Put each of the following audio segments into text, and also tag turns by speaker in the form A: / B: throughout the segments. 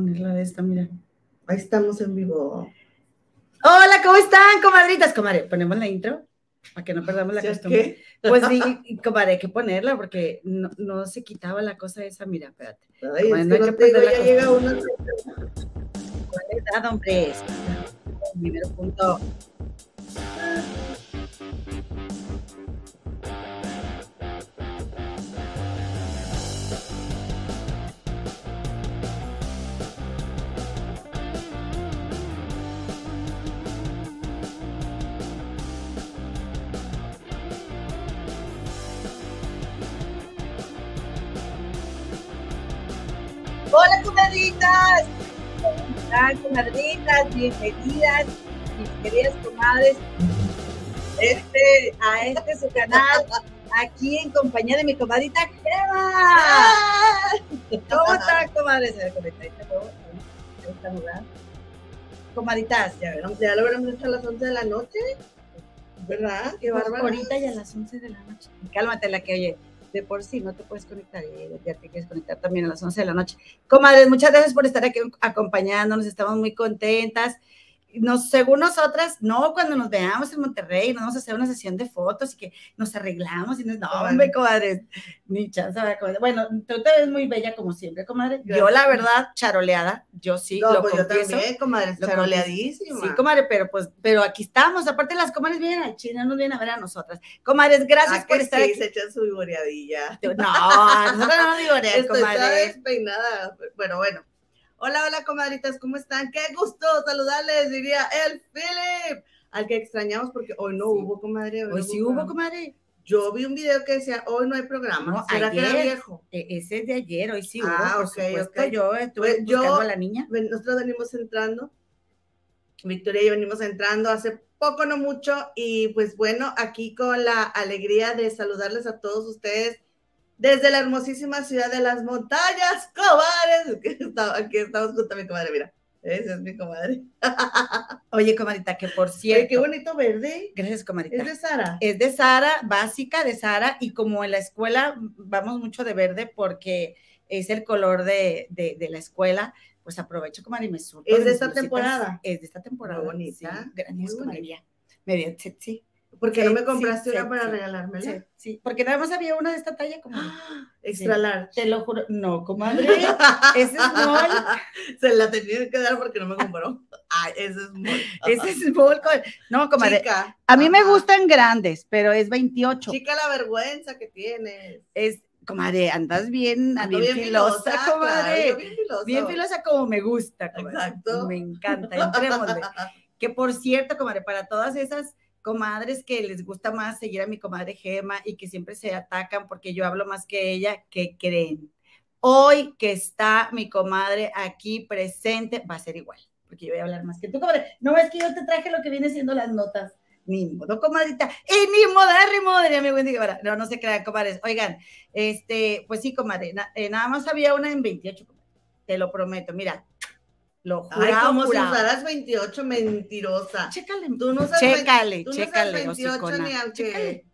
A: Ponerla de esta, mira.
B: Ahí estamos en vivo.
A: Hola, ¿cómo están, comadritas? Comadre, ponemos la intro para que no perdamos la
B: ¿Ya
A: costumbre.
B: qué?
A: Pues sí, comadre, hay que ponerla porque no, no se quitaba la cosa esa. Mira, espérate.
B: Ay,
A: hay que
B: digo,
A: la
B: ya llega uno.
A: ¿Cuál es edad, hombre? Primero punto. Comadritas. ¿Cómo están, comadritas? Bienvenidas, mis queridas comadres, este, a este su canal, aquí en compañía de mi comadrita Gema. ¿Cómo están, comadres? Comadritas, ya.
B: Ya lo veremos hasta las 11 de la noche. ¿Verdad? Qué bárbaro.
A: ahorita ya a las 11 de la noche. Cálmate la que oye. De por sí no te puedes conectar, y ya te quieres conectar también a las 11 de la noche. Comadres, muchas gracias por estar aquí acompañándonos, estamos muy contentas. Nos, según nosotras, no, cuando nos veamos en Monterrey, nos vamos a hacer una sesión de fotos y que nos arreglamos y nos, no, hombre, comadres, ni chance, ¿verdad, comadre? Bueno, tú te ves muy bella como siempre, comadre. Yo, la verdad, charoleada, yo sí,
B: No,
A: lo
B: pues yo
A: confieso.
B: también, comadre, charoleadísima.
A: Sí, comadre, pero pues, pero aquí estamos. Aparte, las comadres vienen a China, nos vienen a ver a nosotras. Comadres, gracias
B: Ah,
A: por
B: que
A: estar
B: sí,
A: aquí.
B: se echan su vivoreadilla.
A: No, nosotros no
B: está
A: comadre.
B: despeinada. Bueno, bueno. Hola, hola, comadritas, ¿cómo están? Qué gusto saludarles, diría el Philip, al que extrañamos porque hoy no
A: Sí.
B: hubo, comadre.
A: Hoy sí hubo, comadre.
B: Yo vi un video que decía, hoy no hay programa.
A: No,
B: ¿Será que era
A: ayer.
B: viejo?
A: E- Ese es de ayer, hoy sí hubo,
B: Ah,
A: por
B: ok,
A: supuesto.
B: ok.
A: Yo estuve
B: Pues, yo-
A: a la niña.
B: Nosotros venimos entrando, Victoria y yo venimos entrando hace poco, no mucho, y pues bueno, aquí con la alegría de saludarles a todos ustedes desde la hermosísima ciudad de las montañas, comadres. Aquí estamos junto a mi comadre, mira, esa es mi comadre.
A: Oye, comadrita, que por
B: Oye,
A: cierto.
B: qué bonito verde.
A: Gracias, comadrita.
B: Es de Sara.
A: Es de Sara, básica de Sara, y como en la escuela vamos mucho de verde porque es el color de, de, de la escuela, pues aprovecho como y me surto
B: ¿Es de esta temporada?
A: Es de esta temporada.
B: Muy bonita,
A: Sí, gracias, comadre. Medio sexy.
B: Porque no me compraste
A: sí,
B: una
A: sí,
B: para
A: sí.
B: regalármela.
A: Sí, sí, porque nada más había una de esta talla como.
B: ¡Ah! Extra large.
A: Te lo juro. No, comadre. Ese es small.
B: Se la tenía que dar porque no me compró. Ay, ese es small.
A: Ese es small. No, comadre.
B: Chica.
A: A mí me gustan grandes, pero es 28.
B: Chica, la vergüenza que tienes.
A: Es, comadre, andas bien,
B: Ando
A: bien, filosa, comadre.
B: bien filosa.
A: Bien filosa como me gusta, comadre.
B: Exacto.
A: Me encanta, entrémosle. Que por cierto, comadre, para todas esas comadres que les gusta más seguir a mi comadre Gema y que siempre se atacan porque yo hablo más que ella, ¿qué creen? Hoy que está mi comadre aquí presente, va a ser igual, porque yo voy a hablar más que tú, comadre. No es que yo te traje lo que viene siendo las notas. Ni modo, comadrita. Y ni modérrimo, diría mi Wendy Guevara. No, no se crean, comadres. Oigan, este, pues sí, comadre, eh, nada más había una en 28, comadre. Te lo prometo, mira. Lo
B: Ay,
A: jurado,
B: como si
A: jurado.
B: usaras 28, mentirosa.
A: Chécale,
B: Tú no usas
A: chécale,
B: vein- tú no usas
A: chécale,
B: 28
A: hocicona.
B: ni aunque.
A: Chécale.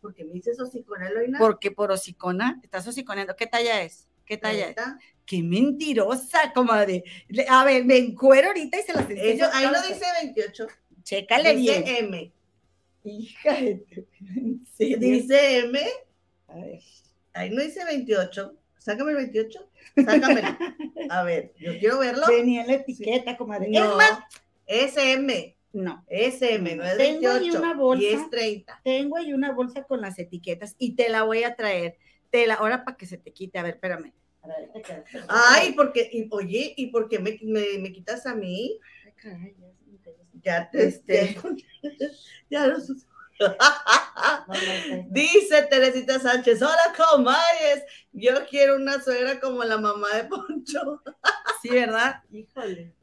B: ¿Por qué me dices hocicona, Eloína?
A: Porque por hocicona, estás hociconeando. ¿Qué talla es? ¿Qué talla es? Qué mentirosa, comadre. A ver, me encuero ahorita y se las enseño.
B: Ahí no dice 28.
A: Chécale
B: dice
A: bien.
B: M.
A: Hija de.
B: Dice M.
A: A ver.
B: Ahí no dice 28. Sácame el 28. Sácamelo. A ver, yo quiero verlo.
A: Venía en la etiqueta, comadre.
B: No,
A: Es más,
B: es M.
A: no.
B: Es M, no es
A: Tengo ahí
B: 28.
A: una bolsa.
B: Y es 30.
A: Tengo ahí una bolsa con las etiquetas y te la voy a traer. Te la, ahora para que se te quite. A ver, espérame. A ver,
B: Ay, porque, y, oye, ¿y por qué me, me, me quitas a mí?
A: Ay, caray, ya.
B: Ya te,
A: Este.
B: ya lo sus-
A: No, no, no.
B: Dice Teresita Sánchez, hola comadres, yo quiero una suegra como la mamá de Poncho.
A: Sí, ¿verdad? Híjole.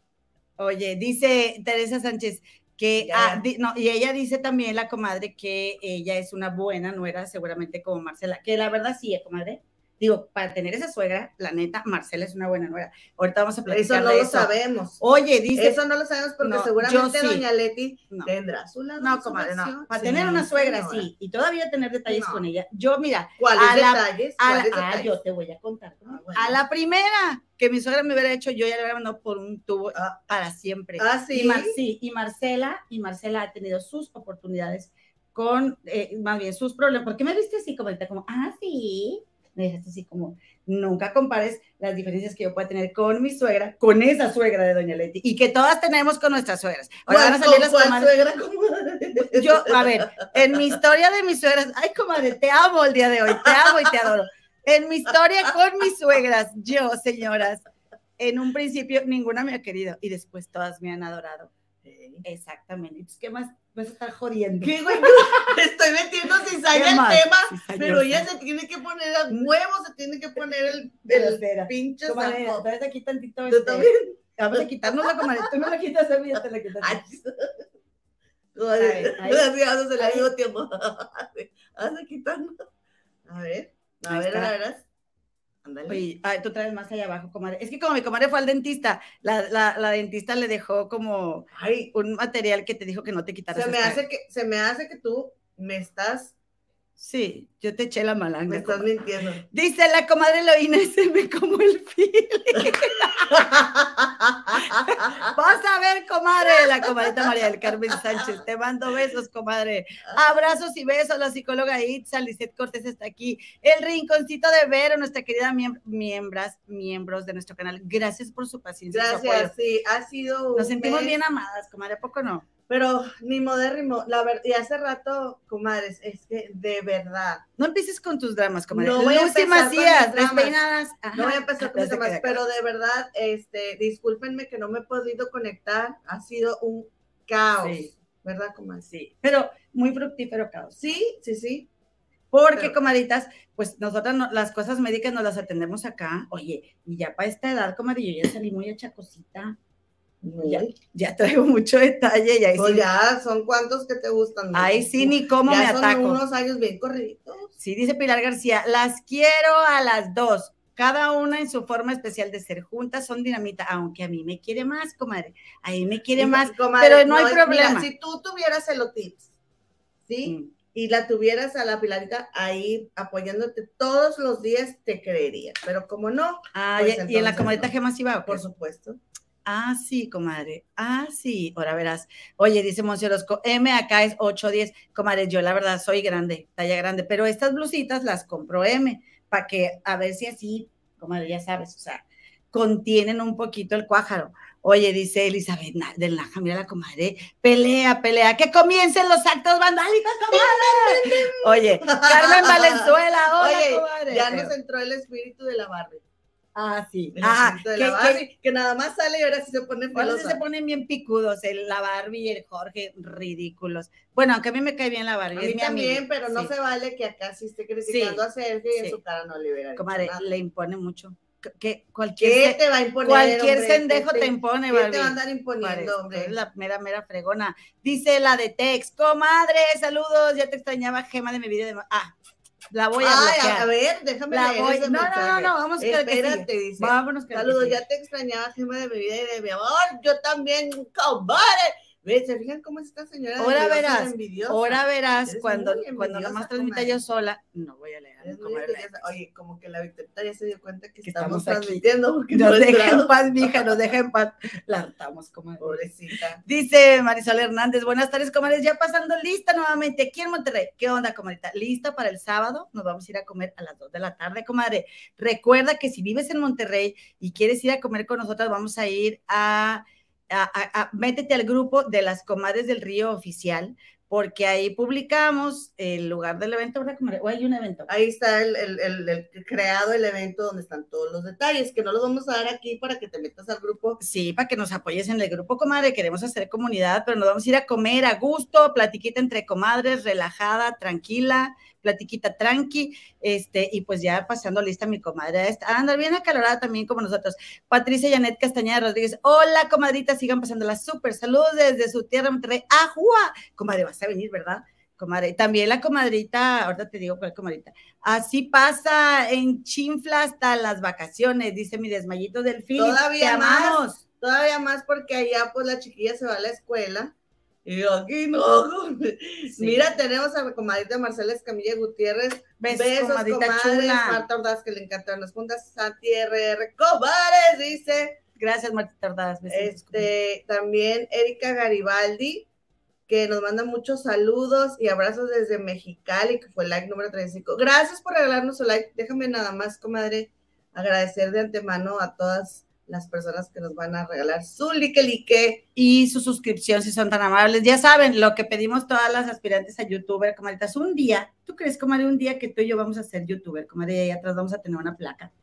A: Oye, dice Teresa Sánchez que, ah, di- no, y ella dice también, la comadre, que ella es una buena nuera, seguramente como Marcela, que la verdad sí, ¿eh, comadre. Digo, para tener esa suegra, la neta, Marcela es una buena nuera. Ahorita vamos a
B: Eso
A: platicar
B: no
A: de
B: lo
A: eso.
B: sabemos.
A: Oye, dice,
B: Eso no lo sabemos porque
A: No,
B: seguramente
A: sí.
B: doña Leti
A: No.
B: tendrá su lado.
A: no, comadre, no. Para
B: Sí,
A: tener una suegra, sí, y todavía tener detalles con ella. Yo, mira,
B: ¿Cuáles
A: a la-
B: detalles?
A: a la,
B: ¿Cuáles
A: ah,
B: detalles?
A: yo te voy a contar.
B: Ah, bueno.
A: A la primera que mi suegra me hubiera hecho, yo ya le hubiera mandado por un tubo
B: Ah.
A: para siempre.
B: Ah, sí.
A: Y, Mar- sí, y Marcela, y Marcela ha tenido sus oportunidades con, eh, más bien, sus problemas. ¿Por qué me viste así? Como, como, ah, sí. Me dejaste así como, nunca compares las diferencias que yo pueda tener con mi suegra, con esa suegra de Doña Leti, y que todas tenemos con nuestras suegras. Ahora van a salir las
B: ¿Cuál
A: comadres.
B: suegra, comadre?
A: Yo, a ver, en mi historia de mis suegras, ay, comadre, te amo el día de hoy, te amo y te adoro. En mi historia con mis suegras, yo, señoras, en un principio ninguna me ha querido y después todas me han adorado. Exactamente. Entonces, ¿qué más vas a estar jodiendo?
B: ¿Qué, güey? Me estoy metiendo cizaña
A: ¿Qué
B: el
A: más?
B: tema,
A: Cizañosa.
B: pero ella se tiene que poner a huevo, se tiene que poner el, el pinche saco.
A: traes aquí tantito. Este,
B: también.
A: Vamos a quitarnos comadre. Tú no la quitas a mí, yo te la quito. a
B: Ay,
A: ahí.
B: gracias, se la digo tiempo. Vas a quitarnos. A ver, a
A: Ahí
B: ver, a ver.
A: Oye, tú traes más allá abajo, comadre. Es que como mi comadre fue al dentista, la, la, la dentista le dejó como
B: Ay,
A: un material que te dijo que no te quitaras.
B: se me hace que, se me hace que tú me estás,
A: Sí, yo te eché la malanga.
B: me estás
A: comadre.
B: mintiendo.
A: Dice la comadre Eloína, se me como el fil. Vas a ver, comadre, la comadrita María del Carmen Sánchez. Te mando besos, comadre. Abrazos y besos. La psicóloga Itza, Lizeth Cortés está aquí. El rinconcito de Vero, nuestra querida miem- miembras, miembros de nuestro canal. Gracias por su paciencia. su.
B: Gracias, sí, ha sido
A: Nos sentimos
B: mes,
A: bien amadas, comadre, ¿a poco no?
B: Pero ni modérrimo, la verdad, y hace rato, comadres, es que de verdad,
A: No empieces con tus dramas, comadre.
B: No voy a empezar con mis dramas. no voy a empezar con
A: queda
B: pero de verdad, este, discúlpenme que no me he podido conectar, ha sido un caos,
A: Sí.
B: ¿verdad, comadre?
A: Sí, pero muy fructífero caos.
B: Sí, sí, sí.
A: Porque,
B: Pero-
A: comaditas, pues nosotras no- las cosas médicas nos las atendemos acá. Oye, y ya para esta edad, comadre, yo ya salí muy achacosita. Ya, ya traigo mucho detalle y ahí
B: Pues
A: sí,
B: ya son cuántos que te gustan. ¿no?
A: ahí sí ni cómo
B: ya
A: me
B: son
A: ataco.
B: unos años bien corriditos.
A: Sí, dice Pilar García, las quiero a las dos, cada una en su forma especial de ser juntas, son dinamita, aunque a mí me quiere más, comadre, a mí me quiere más,
B: comadre,
A: pero no hay
B: mira,
A: problema.
B: si tú tuvieras celotips, ¿sí?
A: Mm.
B: y la tuvieras a la Pilarita ahí apoyándote todos los días, te creería. Pero como no,
A: Ah,
B: Pues
A: y- y, en la comadita
B: no.
A: Gema sí
B: por supuesto.
A: Ah, sí, comadre. Ah, sí. Ahora verás. Oye, dice Monse Orozco, M acá es 810. Comadre, yo la verdad soy grande, talla grande, pero estas blusitas las compro M para que a ver si así, comadre, ya sabes, o sea, contienen un poquito el cuájaro. Oye, dice Elizabeth del Naja, mira la comadre, pelea, pelea, que comiencen los actos vandálicos, comadre. Oye, Carmen Valenzuela, hola,
B: Oye,
A: comadre.
B: ya nos entró el espíritu de la Barbie.
A: Ah, sí. Ah, que-
B: la
A: que-
B: Barbie, que, nada más sale y ahora sí se pone
A: Ahora sí se ponen bien picudos, el, la Barbie y el Jorge, ridículos. Bueno, aunque a mí me cae bien la Barbie.
B: A
A: es
B: mí también,
A: amiga,
B: pero no
A: sí.
B: se vale que acá sí esté criticando a Sergio y en su cara no dicho
A: Comadre, le impone mucho. Que- Que
B: ¿Qué
A: cualquier,
B: te va a imponer?
A: cualquier
B: hombre?
A: sendejo
B: ¿Qué
A: te impone,
B: ¿Qué
A: Barbie.
B: te va a andar imponiendo, hombre?
A: eres la mera, mera fregona. Dice la de Tex, comadre, saludos, ya te extrañaba, gema de mi video de... Ah, la voy a
B: Ay,
A: bloquear.
B: a, a ver, déjame
A: La
B: leer
A: voy-
B: ese
A: No, no, no,
B: mensaje.
A: no, vamos con el que sigue.
B: Espérate, dice.
A: Vámonos que
B: Saludos,
A: sigue.
B: ya te extrañaba, Gema de mi vida y de mi amor. Yo también, comadre. ¿Ves? ¿Se fijan cómo es esta señora?
A: Ahora verás,
B: envidiosa?
A: Ahora verás
B: Eres
A: cuando, cuando nomás transmita yo sola, no voy a leer. a.
B: Oye, como que la Victorita ya se dio cuenta que,
A: Que
B: estamos, transmitiendo porque
A: Nos deja en paz, mija, nos deja en paz. La hartamos, comadre.
B: Pobrecita.
A: Dice Marisol Hernández, buenas tardes, comadres, ya pasando lista nuevamente aquí en Monterrey. ¿Qué onda, comadrita? ¿Lista para el sábado? Nos vamos a ir a comer a las 2 de la tarde, comadre. Recuerda que si vives en Monterrey y quieres ir a comer con nosotras, vamos a ir a, a- a- métete al grupo de las comadres del río oficial, porque ahí publicamos el lugar del evento. O hay un evento.
B: Ahí está el, el, el- el creado el evento donde están todos los detalles, que no los vamos a dar aquí para que te metas al grupo.
A: Sí, para que nos apoyes en el grupo, comadre. Queremos hacer comunidad, pero nos vamos a ir a comer a gusto, platiquita entre comadres, relajada, tranquila, platiquita tranqui, este, y pues ya pasando lista mi comadre. Está, anda bien acalorada también como nosotros. Patricia Janet Castañeda Rodríguez, hola, comadrita, sigan pasándola súper. Saludos desde su tierra, Monterrey. ¡Ajua! Comadre, vas a venir, ¿verdad? Comadre, también la comadrita, ahorita te digo cuál comadrita. Así pasa en chinfla hasta las vacaciones, dice mi desmayito del Philip.
B: Todavía más. Todavía más porque allá pues la chiquilla se va a la escuela Y yo, aquí no. Mira, tenemos a la comadita Marcela Escamilla Gutiérrez.
A: Besos,
B: Besos,
A: comadita
B: comadres.
A: chula.
B: Marta Ordaz, que le encantan las juntas. Santi RR, comadres, dice.
A: Gracias, Martita Ordaz. besitos,
B: Este, también Erika Garibaldi, que nos manda muchos saludos y abrazos desde Mexicali, que fue el like número 35. Gracias por regalarnos su like. Déjame nada más, comadre, agradecer de antemano a todas las personas que nos van a regalar su like like.
A: y su suscripción si son tan amables. Ya saben, lo que pedimos todas las aspirantes a youtuber, comadritas, un día, ¿tú crees, comadre, un día que tú y yo vamos a ser youtuber, comadre, y ahí atrás vamos a tener una placa,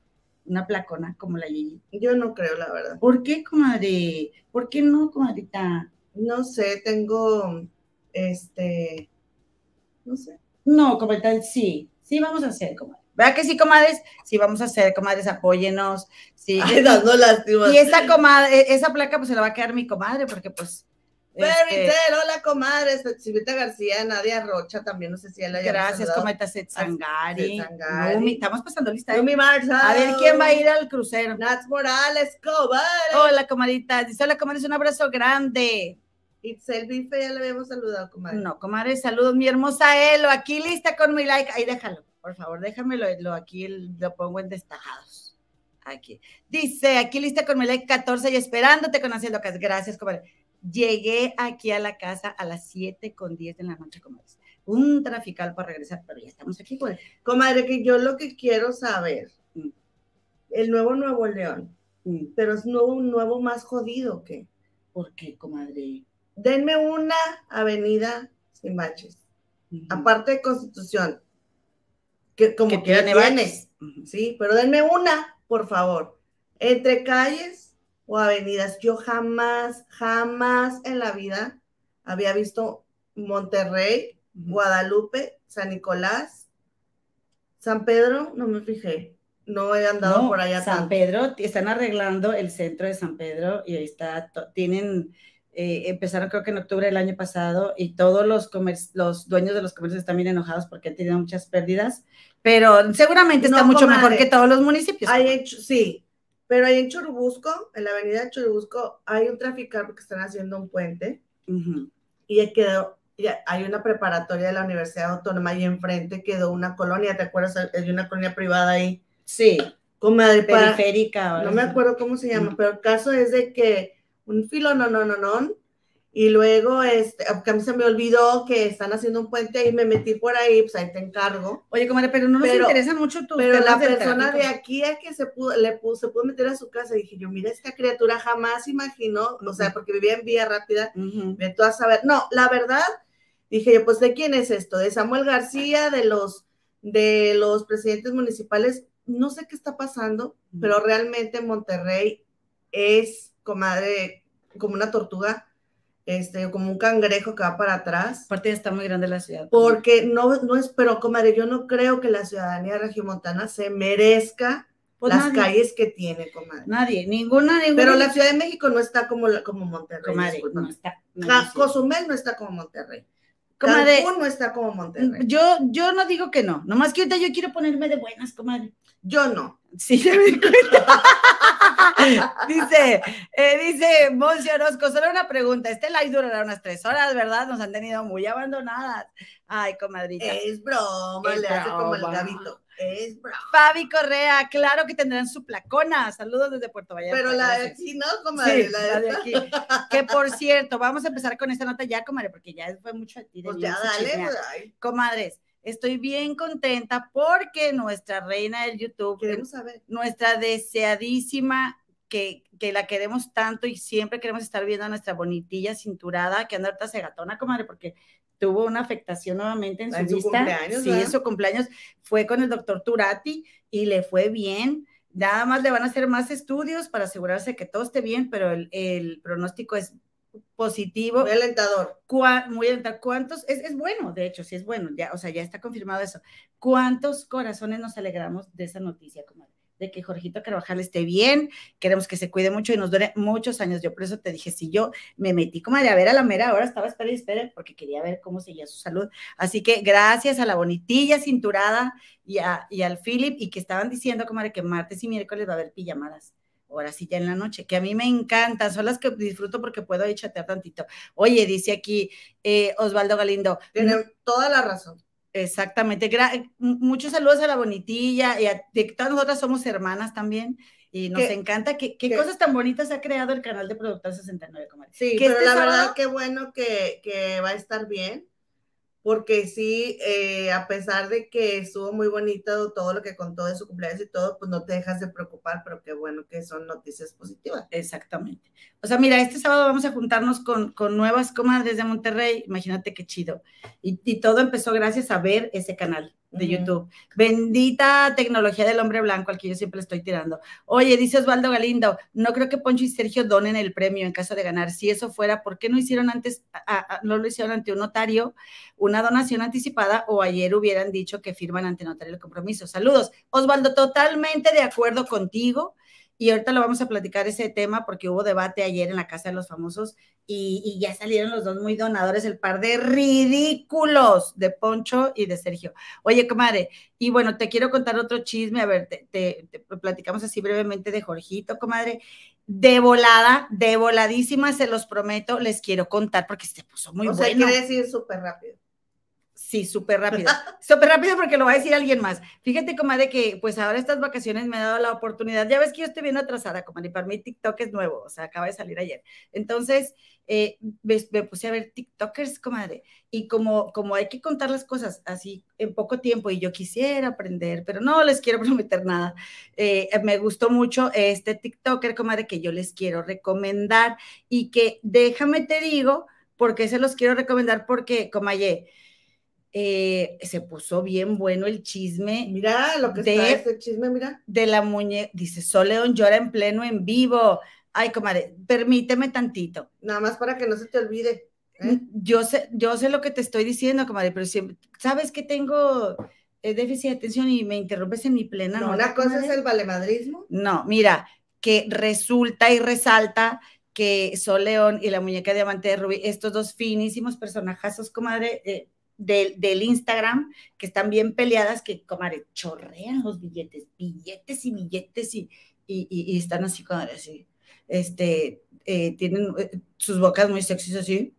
A: una placona como la Gigi?
B: Yo no creo, la verdad.
A: ¿Por qué, comadre? ¿Por qué no, comadrita?
B: No sé, tengo, este, no sé.
A: No, comadrita, sí, sí vamos a hacer, comadre. ¿Verdad que sí, comadres? Sí vamos a hacer, comadres, apóyenos. Sí.
B: Ay, dando lástimas.
A: y esa comadre, esa placa pues se la va a quedar mi comadre, porque pues...
B: Fairy
A: este,
B: hola comadre, Silvita García, Nadia Rocha, también no sé si ella ya
A: Gracias, comadrita Setsangari.
B: Setsangari.
A: Numi, estamos pasando lista. ¿eh? A ver quién va a ir al crucero.
B: Nats Morales, comadre.
A: Hola, comadita. Dice, hola, comadres, un abrazo grande.
B: Itzel Bife, ya le habíamos saludado, comadre.
A: No, comadre, saludos, mi hermosa Elo. Aquí lista con mi like. Ahí déjalo, por favor, déjamelo. Lo, aquí lo pongo en destacados. Aquí. Dice, aquí lista con like 14 y esperándote con Haciendo Cas. Gracias, comadre. Llegué aquí a la casa a las 7 con 10 de la noche, comadres. Un trafical para regresar, pero ya estamos aquí, comadre.
B: Comadre, que yo lo que quiero saber,
A: Mm.
B: el nuevo Nuevo León,
A: Mm,
B: pero es nuevo, un nuevo más jodido que.
A: ¿Por qué, comadre?
B: Denme una avenida sin baches, aparte de Constitución, que como
A: Que tiene
B: sí, pero denme una, por favor, entre calles o avenidas. Yo jamás, jamás en la vida había visto Monterrey. Guadalupe, San Nicolás, San Pedro, no me fijé. No he andado
A: No,
B: por allá
A: San
B: tanto.
A: Pedro, están arreglando el centro de San Pedro y ahí está, tienen, eh, empezaron creo que en octubre del año pasado y todos los, los dueños de los comercios están bien enojados porque han tenido muchas pérdidas, pero seguramente está
B: No,
A: mucho mejor
B: comadre.
A: que todos los municipios.
B: Hay Chu- sí, pero ahí en Churubusco, en la avenida de Churubusco, hay un traficar porque están haciendo un puente
A: Ujú.
B: y ya quedó, hay una preparatoria de la Universidad Autónoma y enfrente quedó una colonia, ¿te acuerdas? Hay una colonia privada ahí.
A: Sí,
B: Comadre, para-
A: periférica. ahora
B: no me acuerdo cómo se llama, pero el caso es de que un filo no, no, no, no, y luego, este, porque a mí se me olvidó que están haciendo un puente y me metí por ahí, pues ahí te encargo.
A: Oye, comadre, pero no nos
B: Pero-
A: interesan mucho tus
B: Pero la persona de aquí a que se pudo, le pudo, se pudo meter a su casa, dije yo, mira, esta criatura jamás imaginó, o sea, porque vivía en vía rápida, de tú a saber, no, la verdad, dije yo, pues, ¿de quién es esto? De Samuel García, de los, de los presidentes municipales, no sé qué está pasando, pero realmente Monterrey es, comadre, como una tortuga, este, como un cangrejo que va para atrás.
A: Aparte ya está muy grande la ciudad.
B: Porque no, no es, pero comadre, yo no creo que la ciudadanía regiomontana se merezca
A: Pues
B: las
A: nadie,
B: calles que tiene, comadre.
A: Nadie, ninguna, ninguna.
B: Pero la Ciudad de México no está como, como Monterrey.
A: comadre, no está. no,
B: Ja-. Cozumel no está como Monterrey.
A: Comadre,
B: Cancún no está como Monterrey.
A: Yo, yo no digo que no, nomás que ahorita yo quiero ponerme de buenas, comadre.
B: Yo no.
A: Sí, ya me di cuenta. dice, eh, dice Monse Orozco, solo una pregunta, este live durará unas tres horas, ¿verdad? Nos han tenido muy abandonadas. Ay, comadrita.
B: Es broma,
A: Es
B: le hace como el gabito. Es broma.
A: Fabi Correa, claro que tendrán su placona. Saludos desde Puerto Vallarta.
B: Pero la de aquí no, comadre.
A: Sí,
B: la de
A: la de
B: esta.
A: aquí. Que por cierto, vamos a empezar con esta nota ya, comadre, porque ya fue mucho de ti. de
B: Pues ya dale. pues,
A: Comadres, estoy bien contenta porque nuestra reina del YouTube,
B: queremos saber.
A: nuestra deseadísima, que, que la queremos tanto y siempre queremos estar viendo a nuestra bonitilla cinturada, que anda ahorita segatona, comadre, porque tuvo una afectación nuevamente en su
B: En su
A: vista.
B: cumpleaños,
A: sí,
B: ¿verdad?
A: en su cumpleaños fue con el doctor Turati y le fue bien. Nada más le van a hacer más estudios para asegurarse que todo esté bien, pero el, el pronóstico es positivo
B: Muy alentador.
A: cua- muy alentador. ¿Cuántos? Es, es bueno, de hecho, sí es bueno, ya, o sea, ya está confirmado eso. ¿Cuántos corazones nos alegramos de esa noticia, comadre? De que Jorgito Carvajal esté bien, queremos que se cuide mucho y nos dure muchos años. Yo por eso te dije, si yo me metí, comadre, a ver a la mera hora, estaba espera y espera, porque quería ver cómo seguía su salud. Así que gracias a la bonitilla cinturada y, a- y al Philip, y que estaban diciendo, comadre, que martes y miércoles va a haber pijamadas. Ahora sí ya en la noche, que a mí me encantan, son las que disfruto porque puedo ahí chatear tantito. Oye, dice aquí eh, Osvaldo Galindo.
B: Tiene toda la razón.
A: Exactamente. muchos saludos a la bonitilla y a todas nosotras somos hermanas también. Y nos encanta. ¿Qué, qué, cosas tan bonitas ha creado el canal de Productor 69, comadre?
B: Sí, pero este la verdad, qué bueno que, que va a estar bien porque sí, eh, a pesar de que estuvo muy bonito todo lo que contó de su cumpleaños y todo, pues no te dejas de preocupar, pero qué bueno que son noticias positivas.
A: Exactamente. O sea, mira, este sábado vamos a juntarnos con, con nuevas comadres de Monterrey, imagínate qué chido. Y, y todo empezó gracias a ver ese canal de YouTube. Bendita tecnología del hombre blanco al que yo siempre estoy tirando. Oye, dice Osvaldo Galindo, no creo que Poncho y Sergio donen el premio en caso de ganar. Si eso fuera, ¿por qué no hicieron antes, no lo hicieron ante un notario, una donación anticipada o ayer hubieran dicho que firman ante notario el compromiso? Saludos. Osvaldo, totalmente de acuerdo contigo. Y ahorita lo vamos a platicar ese tema porque hubo debate ayer en la Casa de los Famosos y, ya salieron los dos muy donadores, el par de ridículos de Poncho y de Sergio. Oye, comadre, y bueno, te quiero contar otro chisme, a ver, te, platicamos así brevemente de Jorgito, comadre. De volada, de voladísima, se los prometo, les quiero contar porque se puso muy
B: o
A: bueno.
B: Sea, quiere decir súper rápido.
A: Sí, súper rápido. súper rápido porque lo va a decir alguien más. Fíjate, comadre, que pues ahora estas vacaciones me ha dado la oportunidad. Ya ves que yo estoy bien atrasada, comadre, y para mí TikTok es nuevo, o sea, acaba de salir ayer. Entonces, eh, me, puse a ver TikTokers, comadre, y como, como hay que contar las cosas así en poco tiempo, y yo quisiera aprender, pero no les quiero prometer nada. Eh, me gustó mucho este TikToker, comadre, que yo les quiero recomendar y que déjame te digo, porque se los quiero recomendar, porque, comadre, eh, se puso bien bueno el chisme.
B: Mira lo que de, está este chisme, mira.
A: De la muñeca, dice, Soleón llora en pleno en vivo. Ay, comadre, permíteme tantito.
B: Nada más para que no se te olvide.
A: ¿eh? Yo sé, yo sé lo que te estoy diciendo, comadre, pero siempre, sabes que tengo eh, déficit de atención y me interrumpes en mi plena.
B: No, una cosa es el valemadrismo.
A: No, mira, que resulta y resalta que Sol León y la muñeca diamante de Rubí, estos dos finísimos personajazos, comadre, eh, del, Instagram, que están bien peleadas, que, comadre, chorrean los billetes, billetes y billetes y, y, están así, comadre, así. Este, eh, tienen eh, sus bocas muy sexys así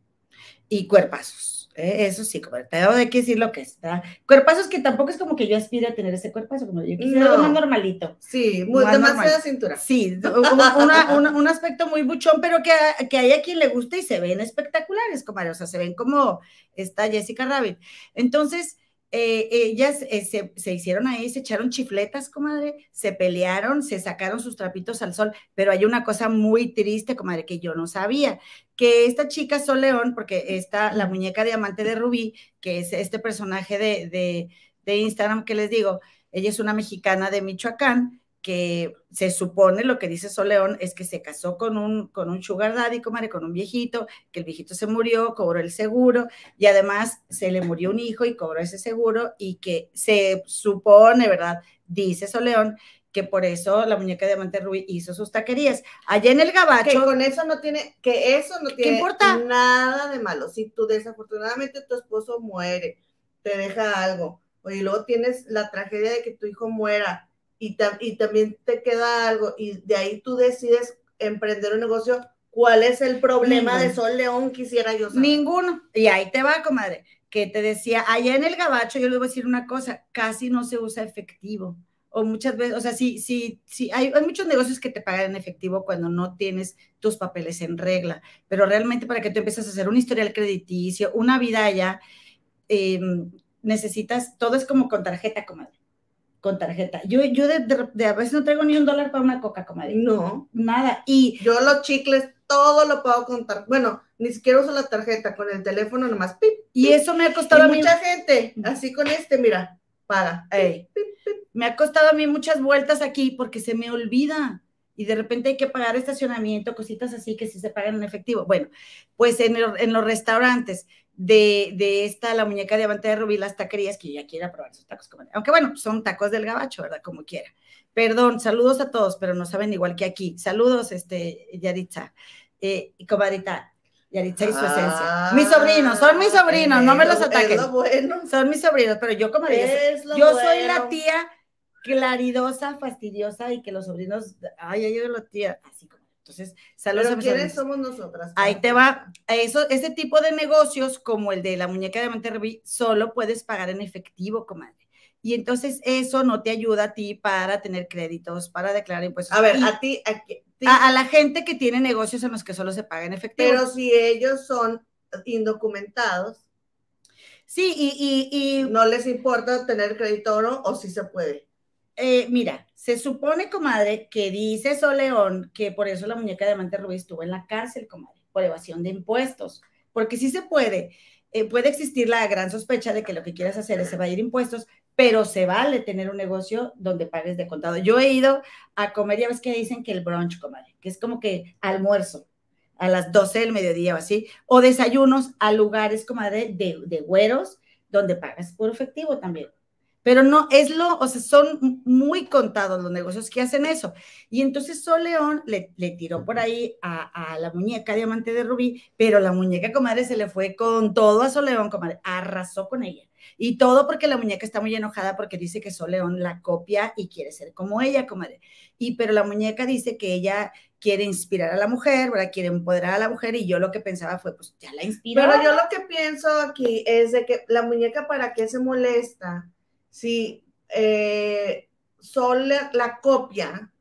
A: y cuerpazos. ¿Eh? eso sí, comadre, tengo de que decir lo que está. Cuerpazos que tampoco es como que yo aspire a tener ese cuerpazo, como yo quisiera algo más normalito.
B: Sí, muy, demasiada cintura.
A: Sí, un aspecto muy buchón, pero que, que hay a quien le gusta y se ven espectaculares, comadre, o sea, se ven como esta Jessica Rabbit. Entonces, eh, ellas eh, se, hicieron ahí, se echaron chifletas, comadre, se pelearon, se sacaron sus trapitos al sol, pero hay una cosa muy triste, comadre, que yo no sabía, que esta chica Sol León, porque está la muñeca diamante de Rubí, que es este personaje de, de, de Instagram que les digo, ella es una mexicana de Michoacán, que se supone, lo que dice Soleón, es que se casó con un, con un sugar daddy, comadre, con un viejito, que el viejito se murió, cobró el seguro, y además se le murió un hijo y cobró ese seguro, y que se supone, ¿verdad? Dice Soleón, que por eso la muñeca de Diamante Rubí hizo sus taquerías. Allá en el Gabacho.
B: Que con eso no tiene, que eso no tiene importa? nada de malo. Si tú desafortunadamente tu esposo muere, te deja algo, oye, luego tienes la tragedia de que tu hijo muera, y, y también te queda algo y de ahí tú decides emprender un negocio, ¿cuál es el problema de Sol León? Quisiera yo saber.
A: Ninguno. Y ahí te va, comadre, que te decía, allá en el gabacho, yo le voy a decir una cosa, casi no se usa efectivo. O muchas veces, o sea, sí, sí, sí, hay, hay muchos negocios que te pagan en efectivo cuando no tienes tus papeles en regla, pero realmente para que tú empieces a hacer un historial crediticio, una vida allá, em, necesitas, todo es como con tarjeta, comadre con tarjeta. Yo, yo de, a veces no traigo ni un dólar para una coca, comadre.
B: No.
A: Nada. Y
B: yo los chicles, todo lo puedo contar. Bueno, ni siquiera uso la tarjeta, con el teléfono nomás. Pip,
A: y eso me ha costado
B: a mí. Mucha gente, así con este, mira,
A: me ha costado a mí muchas vueltas aquí porque se me olvida. Y de repente hay que pagar estacionamiento, cositas así que sí se pagan en efectivo. Bueno, pues en, en los restaurantes, de, esta, la muñeca diamante de Rubí, las taquerías, que ya quiera probar sus tacos. Aunque bueno, son tacos del gabacho, ¿verdad? Como quiera. Perdón, saludos a todos, pero no saben igual que aquí. Saludos, este, Yaritza. Eh, y comadrita, Yaritza y su esencia. Mis sobrinos, son mis sobrinos, no me los ataquen. Son mis sobrinos, pero yo como yo soy la tía claridosa, fastidiosa y que los sobrinos, ay, ay, yo lo tía, así como. Entonces, saludos
B: Pero
A: a mis
B: ¿quiénes
A: sobrinos.
B: somos nosotras?
A: Ahí te va. Eso, ese tipo de negocios, como el de la muñeca de rubí, solo puedes pagar en efectivo, comadre. Y entonces eso no te ayuda a ti para tener créditos, para declarar impuestos.
B: A ver,
A: Y
B: a ti, a, ti-
A: a, a la gente que tiene negocios en los que solo se paga en efectivo.
B: pero si ellos son indocumentados,
A: sí, y, y, y
B: no les importa tener crédito o no, o si se puede.
A: eh, mira, se supone, comadre, que dice Soleón que por eso la muñeca de diamante rubí estuvo en la cárcel, comadre, por evasión de impuestos. Porque sí se puede. eh, puede existir la gran sospecha de que lo que quieras hacer es evadir impuestos, pero se vale tener un negocio donde pagues de contado. Yo he ido a comer, ya ves que dicen que el brunch, comadre, que es como que almuerzo a las 12 del mediodía o así, o desayunos a lugares, comadre, de, de güeros, donde pagas por efectivo también. Pero no, es lo, o sea, son muy contados los negocios que hacen eso. Y entonces Sol León le, le tiró por ahí a, a, la muñeca diamante de Rubí, pero la muñeca, comadre, se le fue con todo a Sol León, comadre, arrasó con ella. Y todo porque la muñeca está muy enojada porque dice que Sol León la copia y quiere ser como ella, comadre. Y pero la muñeca dice que ella quiere inspirar a la mujer, ¿verdad? Quiere empoderar a la mujer y yo lo que pensaba fue, pues ya la inspiró.
B: Pero yo lo que pienso aquí es de que la muñeca, ¿para qué se molesta? Si eh, Sol la copia,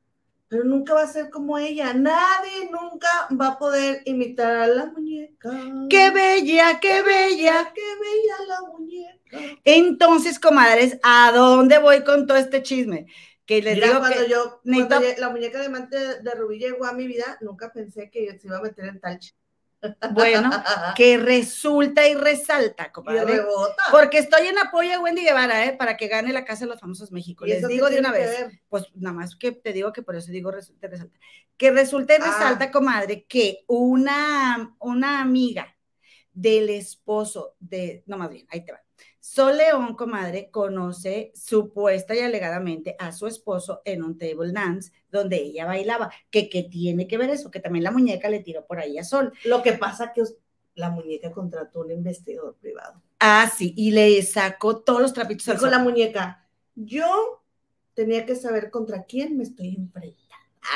B: pero nunca va a ser como ella. Nadie nunca va a poder imitar a la muñeca.
A: ¡Qué bella, qué bella!
B: ¡Qué bella la muñeca!
A: Entonces, comadres, ¿a dónde voy con todo este chisme? Que les
B: Mira,
A: digo
B: cuando
A: que
B: yo,
A: necesito-
B: cuando la muñeca de diamante de Rubí llegó a mi vida, nunca pensé que se iba a meter en tal
A: bueno, que resulta y resalta,
B: y rebota.
A: Porque estoy en apoyo a Wendy Guevara, ¿eh? Para que gane la Casa de los Famosos México.
B: ¿Y
A: Les digo de una vez.
B: ver?
A: Pues nada más que te digo que por eso digo resulta y resalta. Que resulta y
B: Ah.
A: resalta, comadre, que una, una amiga del esposo de, no más bien, ahí te va. Sol León, comadre, conoce supuesta y alegadamente a su esposo en un table dance donde ella bailaba. Que, que tiene que ver eso, que también la muñeca le tiró por ahí a Sol.
B: Lo que pasa que la muñeca contrató un investigador privado.
A: Ah, sí, y le sacó todos los trapitos
B: Dijo la muñeca, yo tenía que saber contra quién me estoy enfrentando.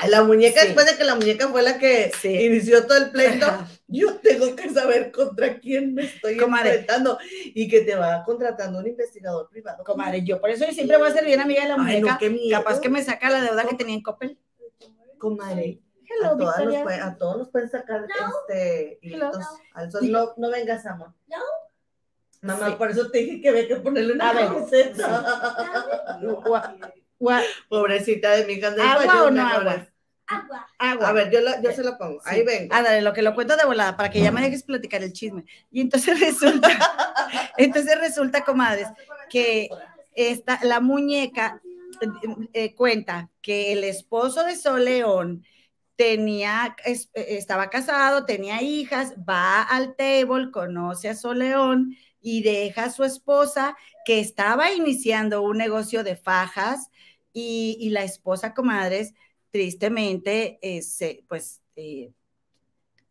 B: La muñeca,
A: Sí.
B: después de que la muñeca fue la que
A: Sí.
B: inició todo el pleito,
A: Ajá.
B: yo tengo que saber contra quién me estoy
A: Comadre.
B: enfrentando y que te va contratando un investigador privado.
A: Comadre, yo por eso yo siempre voy a ser bien amiga de la
B: Ay,
A: muñeca.
B: no, qué miedo.
A: Capaz que me saca la deuda que tenía en Coppel.
B: Comadre,
A: Hello,
B: a, todas puede- a todos nos pueden sacar este,
A: Hello.
B: hilitos al sol. No, no vengas, amor.
C: No.
B: Mamá,
A: Sí.
B: por eso te dije que había que ponerle una camiseta. Pobrecita de mi hija. de
A: ¿Agua o no agua?
C: Agua.
A: Agua.
B: A ver, yo, la- yo se la pongo.
A: Sí.
B: Ahí vengo.
A: Ah, dale, lo que lo cuento de volada, para que ya me dejes platicar el chisme. Y entonces resulta, entonces resulta, comadres, que esta, la muñeca eh, eh, cuenta que el esposo de Sol León tenía, es- eh, estaba casado, tenía hijas, va al table, conoce a Sol León y deja a su esposa que estaba iniciando un negocio de fajas y, la esposa, comadres, tristemente, eh, se, pues, eh,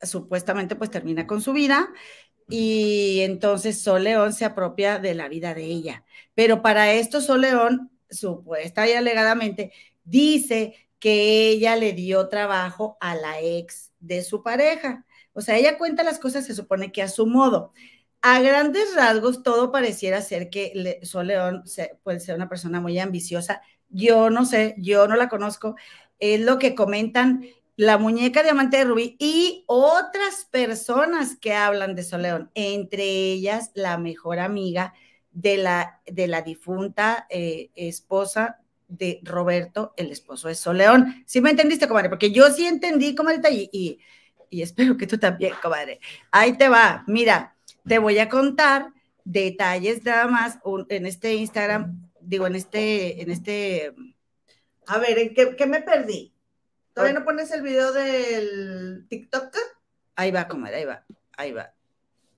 A: supuestamente, pues termina con su vida y entonces Sol León se apropia de la vida de ella. Pero para esto Sol León, supuesta y alegadamente, dice que ella le dio trabajo a la ex de su pareja. O sea, ella cuenta las cosas, se supone que a su modo. A grandes rasgos, todo pareciera ser que Sol León se, puede ser una persona muy ambiciosa. Yo no sé, yo no la conozco. Es lo que comentan la muñeca diamante de Rubí y otras personas que hablan de Soleón, entre ellas la mejor amiga de la, de la difunta eh, esposa de Roberto, el esposo de Soleón. ¿Sí me entendiste, comadre? Porque yo sí entendí, comadre, y, y, y espero que tú también, comadre. Ahí te va, mira, te voy a contar detalles nada más en este Instagram, digo, en este, en este...
B: A ver, ¿en qué, qué me perdí? ¿Todavía no pones el video del TikTok?
A: Ahí va, comadre, ahí va, ahí va.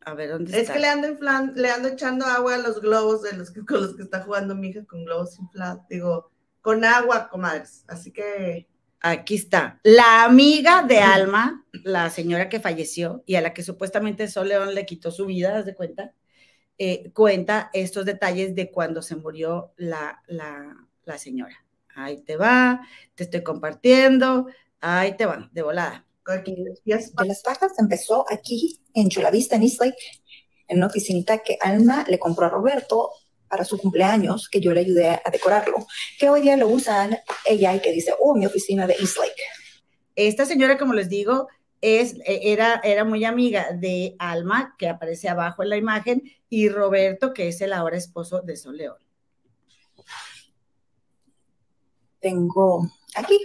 A: A ver, ¿dónde
B: Es
A: está?
B: que le ando, inflan- le ando echando agua a los globos de los que, con los que está jugando mi hija, con globos inflados. Digo, con agua, comadres. Así que
A: Aquí está. La amiga de Alma, la señora que falleció y a la que supuestamente Sol León le quitó su vida, ¿haz de cuenta? Eh, cuenta estos detalles de cuando se murió la, la, la señora. Ahí te va, te estoy compartiendo, ahí te va, de volada.
C: De las bajas empezó aquí en Chulavista, en East Lake, en una oficinita que Alma le compró a Roberto para su cumpleaños, que yo le ayudé a decorarlo, que hoy día lo usan ella y que dice, oh, mi oficina de East Lake.
A: Esta señora, como les digo, es, e, era, era muy amiga de Alma, que aparece abajo en la imagen, y Roberto, que es el ahora esposo de Sol León.
C: Tengo aquí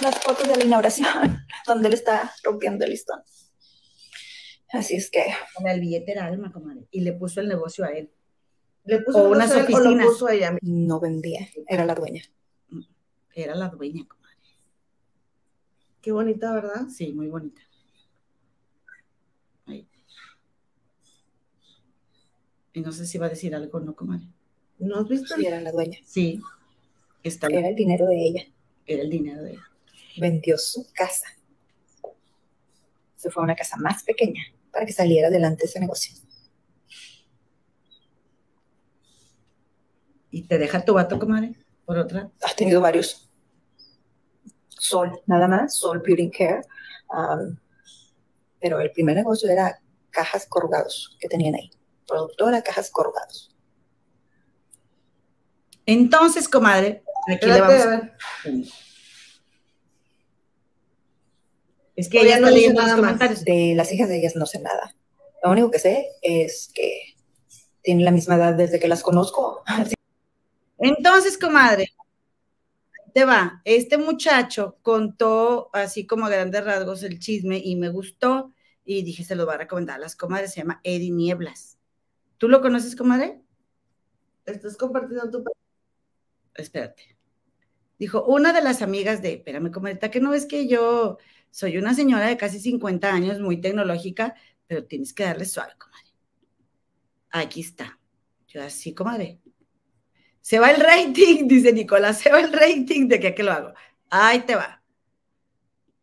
C: las fotos de la inauguración, donde él está rompiendo el listón. Así es que.
A: El billete era Alma, comadre, y le puso el negocio a él.
B: ¿Le puso unas oficinas? puso ella?
C: No vendía, era la dueña.
A: Era la dueña, comadre.
B: Qué bonita, ¿verdad?
A: Sí, muy bonita. Y no sé si va a decir algo, ¿no, comadre?
B: ¿No has visto?
C: Sí, era la dueña.
A: Sí.
C: Está era el dinero de ella.
A: Era el dinero de ella.
C: Vendió su casa. Se fue a una casa más pequeña para que saliera adelante ese negocio.
A: ¿Y te deja tu vato, comadre? Por otra.
C: Has tenido varios. Sol, nada más, Sol Beauty Care. Um, pero el primer negocio era cajas corrugados que tenían ahí. Productora, cajas corrugados.
A: Entonces, comadre, aquí le vamos a... Es que ella no está leyendo los comentarios.
C: De las hijas de ellas no sé nada. Lo único que sé es que tienen la misma edad desde que las conozco.
A: Entonces, comadre, te va. Este muchacho contó así como a grandes rasgos el chisme y me gustó y dije, se lo va a recomendar a las comadres. Se llama Eddie Nieblas. ¿Tú lo conoces, comadre?
B: Estás compartiendo tu.
A: Espérate. Dijo, una de las amigas de, espérame, comadre, que no ves que yo soy una señora de casi 50 años, muy tecnológica, pero tienes que darle suave, comadre. Aquí está. Yo así, comadre. Se va el rating, dice Nicolás, se va el rating de que, que lo hago. Ahí te va.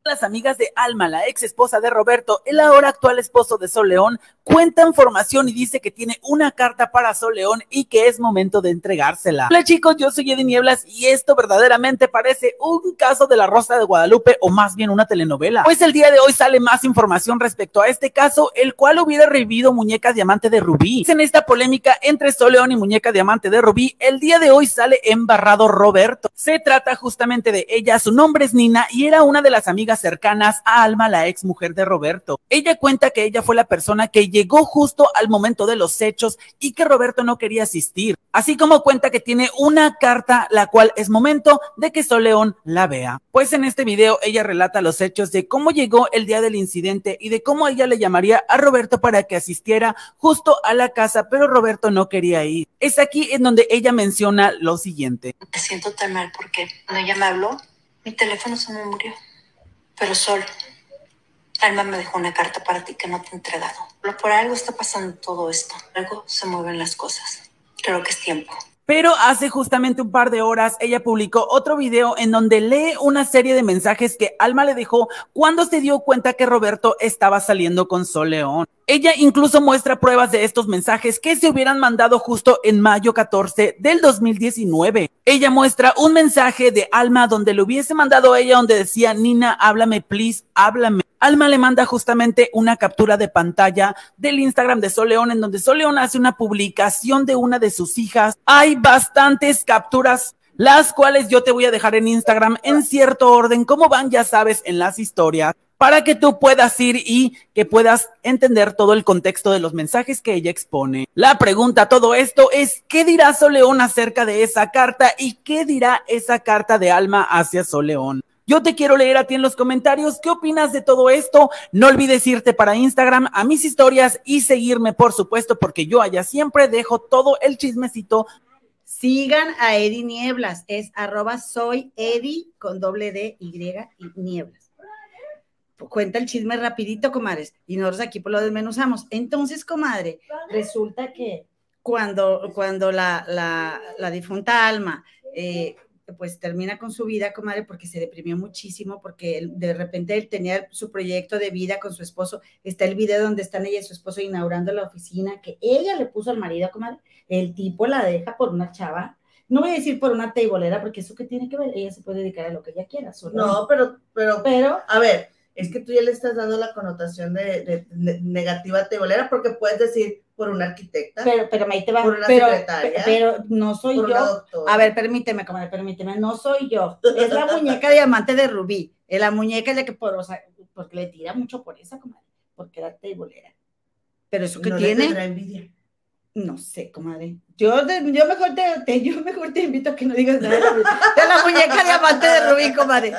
D: Las amigas de Alma, la ex esposa de Roberto, el ahora actual esposo de Sol León, cuentan formación y dice que tiene una carta para Sol León y que es momento de entregársela. Hola chicos, yo soy Eddie Nieblas y esto verdaderamente parece un caso de la Rosa de Guadalupe o más bien una telenovela. Pues el día de hoy sale más información respecto a este caso, el cual hubiera revivido Muñeca Diamante de Rubí. En esta polémica entre Sol León y Muñeca Diamante de Rubí, el día de hoy sale embarrado Roberto. Se trata justamente de ella, su nombre es Nina y era una de las amigas cercanas a Alma, la ex mujer de Roberto. Ella cuenta que ella fue la persona que llegó justo al momento de los hechos y que Roberto no quería asistir. Así como cuenta que tiene una carta, la cual es momento de que Soleón la vea. Pues en este video ella relata los hechos de cómo llegó el día del incidente y de cómo ella le llamaría a Roberto para que asistiera justo a la casa, pero Roberto no quería ir. Es aquí en donde ella menciona lo siguiente.
E: Me siento tan mal porque cuando ella me habló, mi teléfono se me murió. Pero Sol, Alma me dejó una carta para ti que no te he entregado. Pero por algo está pasando todo esto. Algo se mueven las cosas. Creo que es tiempo.
D: Pero hace justamente un par de horas ella publicó otro video en donde lee una serie de mensajes que Alma le dejó cuando se dio cuenta que Roberto estaba saliendo con Sol León. Ella incluso muestra pruebas de estos mensajes que se hubieran mandado justo en mayo 14 del 2019. Ella muestra un mensaje de Alma donde le hubiese mandado a ella donde decía, Nina, háblame, please, háblame. Alma le manda justamente una captura de pantalla del Instagram de Sol León, en donde Sol León hace una publicación de una de sus hijas. Bastantes capturas, las cuales yo te voy a dejar en Instagram en cierto orden, como van, ya sabes, en las historias, para que tú puedas ir y que puedas entender todo el contexto de los mensajes que ella expone. La pregunta a todo esto es, ¿qué dirá Sol León acerca de esa carta y qué dirá esa carta de Alma hacia Sol León? Yo te quiero leer a ti en los comentarios. ¿Qué opinas de todo esto? No olvides irte para Instagram a mis historias y seguirme, por supuesto, porque yo allá siempre dejo todo el chismecito.
A: Sigan a Eddie Nieblas. Es arroba soy Eddie con doble D, Y Nieblas. Cuenta el chisme rapidito, comadres. Y nosotros aquí por lo desmenuzamos. Entonces, comadre, resulta que cuando, cuando la, la, la difunta alma eh, pues termina con su vida, comadre, porque se deprimió muchísimo, porque de repente él tenía su proyecto de vida con su esposo. Está el video donde están ella y su esposo inaugurando la oficina, que ella le puso al marido, comadre. El tipo la deja por una chava no voy a decir por una teibolera, porque eso que tiene que ver, ella se puede dedicar a lo que ella quiera. solo-
B: No, pero, pero,
A: pero
B: a ver, es que tú ya le estás dando la connotación de, de- de negativa tebolera porque puedes decir por una arquitecta,
A: Pero, pero ahí te va.
B: Por una
A: pero,
B: secretaria.
A: pero no soy
B: por una
A: yo.
B: doctora.
A: A ver, permíteme, comadre, permíteme. No soy yo. Es la muñeca diamante de Rubí. Es la muñeca la que por, o sea, porque le tira mucho por esa, comadre. Porque era teibolera. Pero eso que
B: No
A: tiene,
B: envidia.
A: no sé, comadre. Yo, de- yo mejor te, te- yo mejor te invito a que no digas nada de de la muñeca diamante de Rubí, comadre.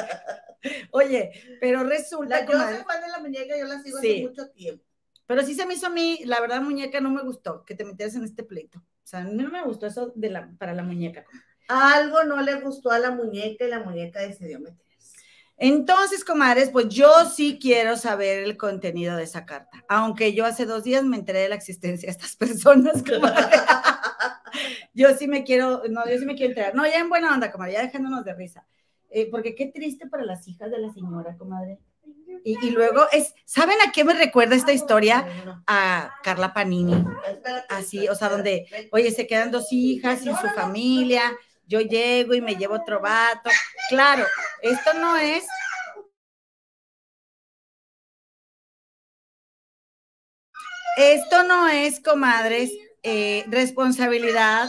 A: Oye, pero resulta,
B: La, yo soy fan de la muñeca, yo la sigo
A: Sí.
B: hace mucho tiempo.
A: Pero sí se me hizo a mí, la verdad, muñeca, no me gustó que te metieras en este pleito. O sea, a mí no me gustó eso de la, para la muñeca.
B: Algo no le gustó a la muñeca y la muñeca decidió meterse.
A: Entonces, comadres, pues yo sí quiero saber el contenido de esa carta. Aunque yo hace dos días me enteré de la existencia de estas personas, comadre. Yo sí me quiero, no, yo sí me quiero enterar. No, ya en buena onda, comadre, ya dejándonos de risa. Eh, porque qué triste para las hijas de la señora, comadre. Y, y luego es, ¿saben a qué me recuerda esta historia? A Carla Panini. Así, o sea, donde, oye, se quedan dos hijas sin su familia, yo llego y me llevo otro vato. Claro, esto no es. Esto no es, comadres, eh, responsabilidad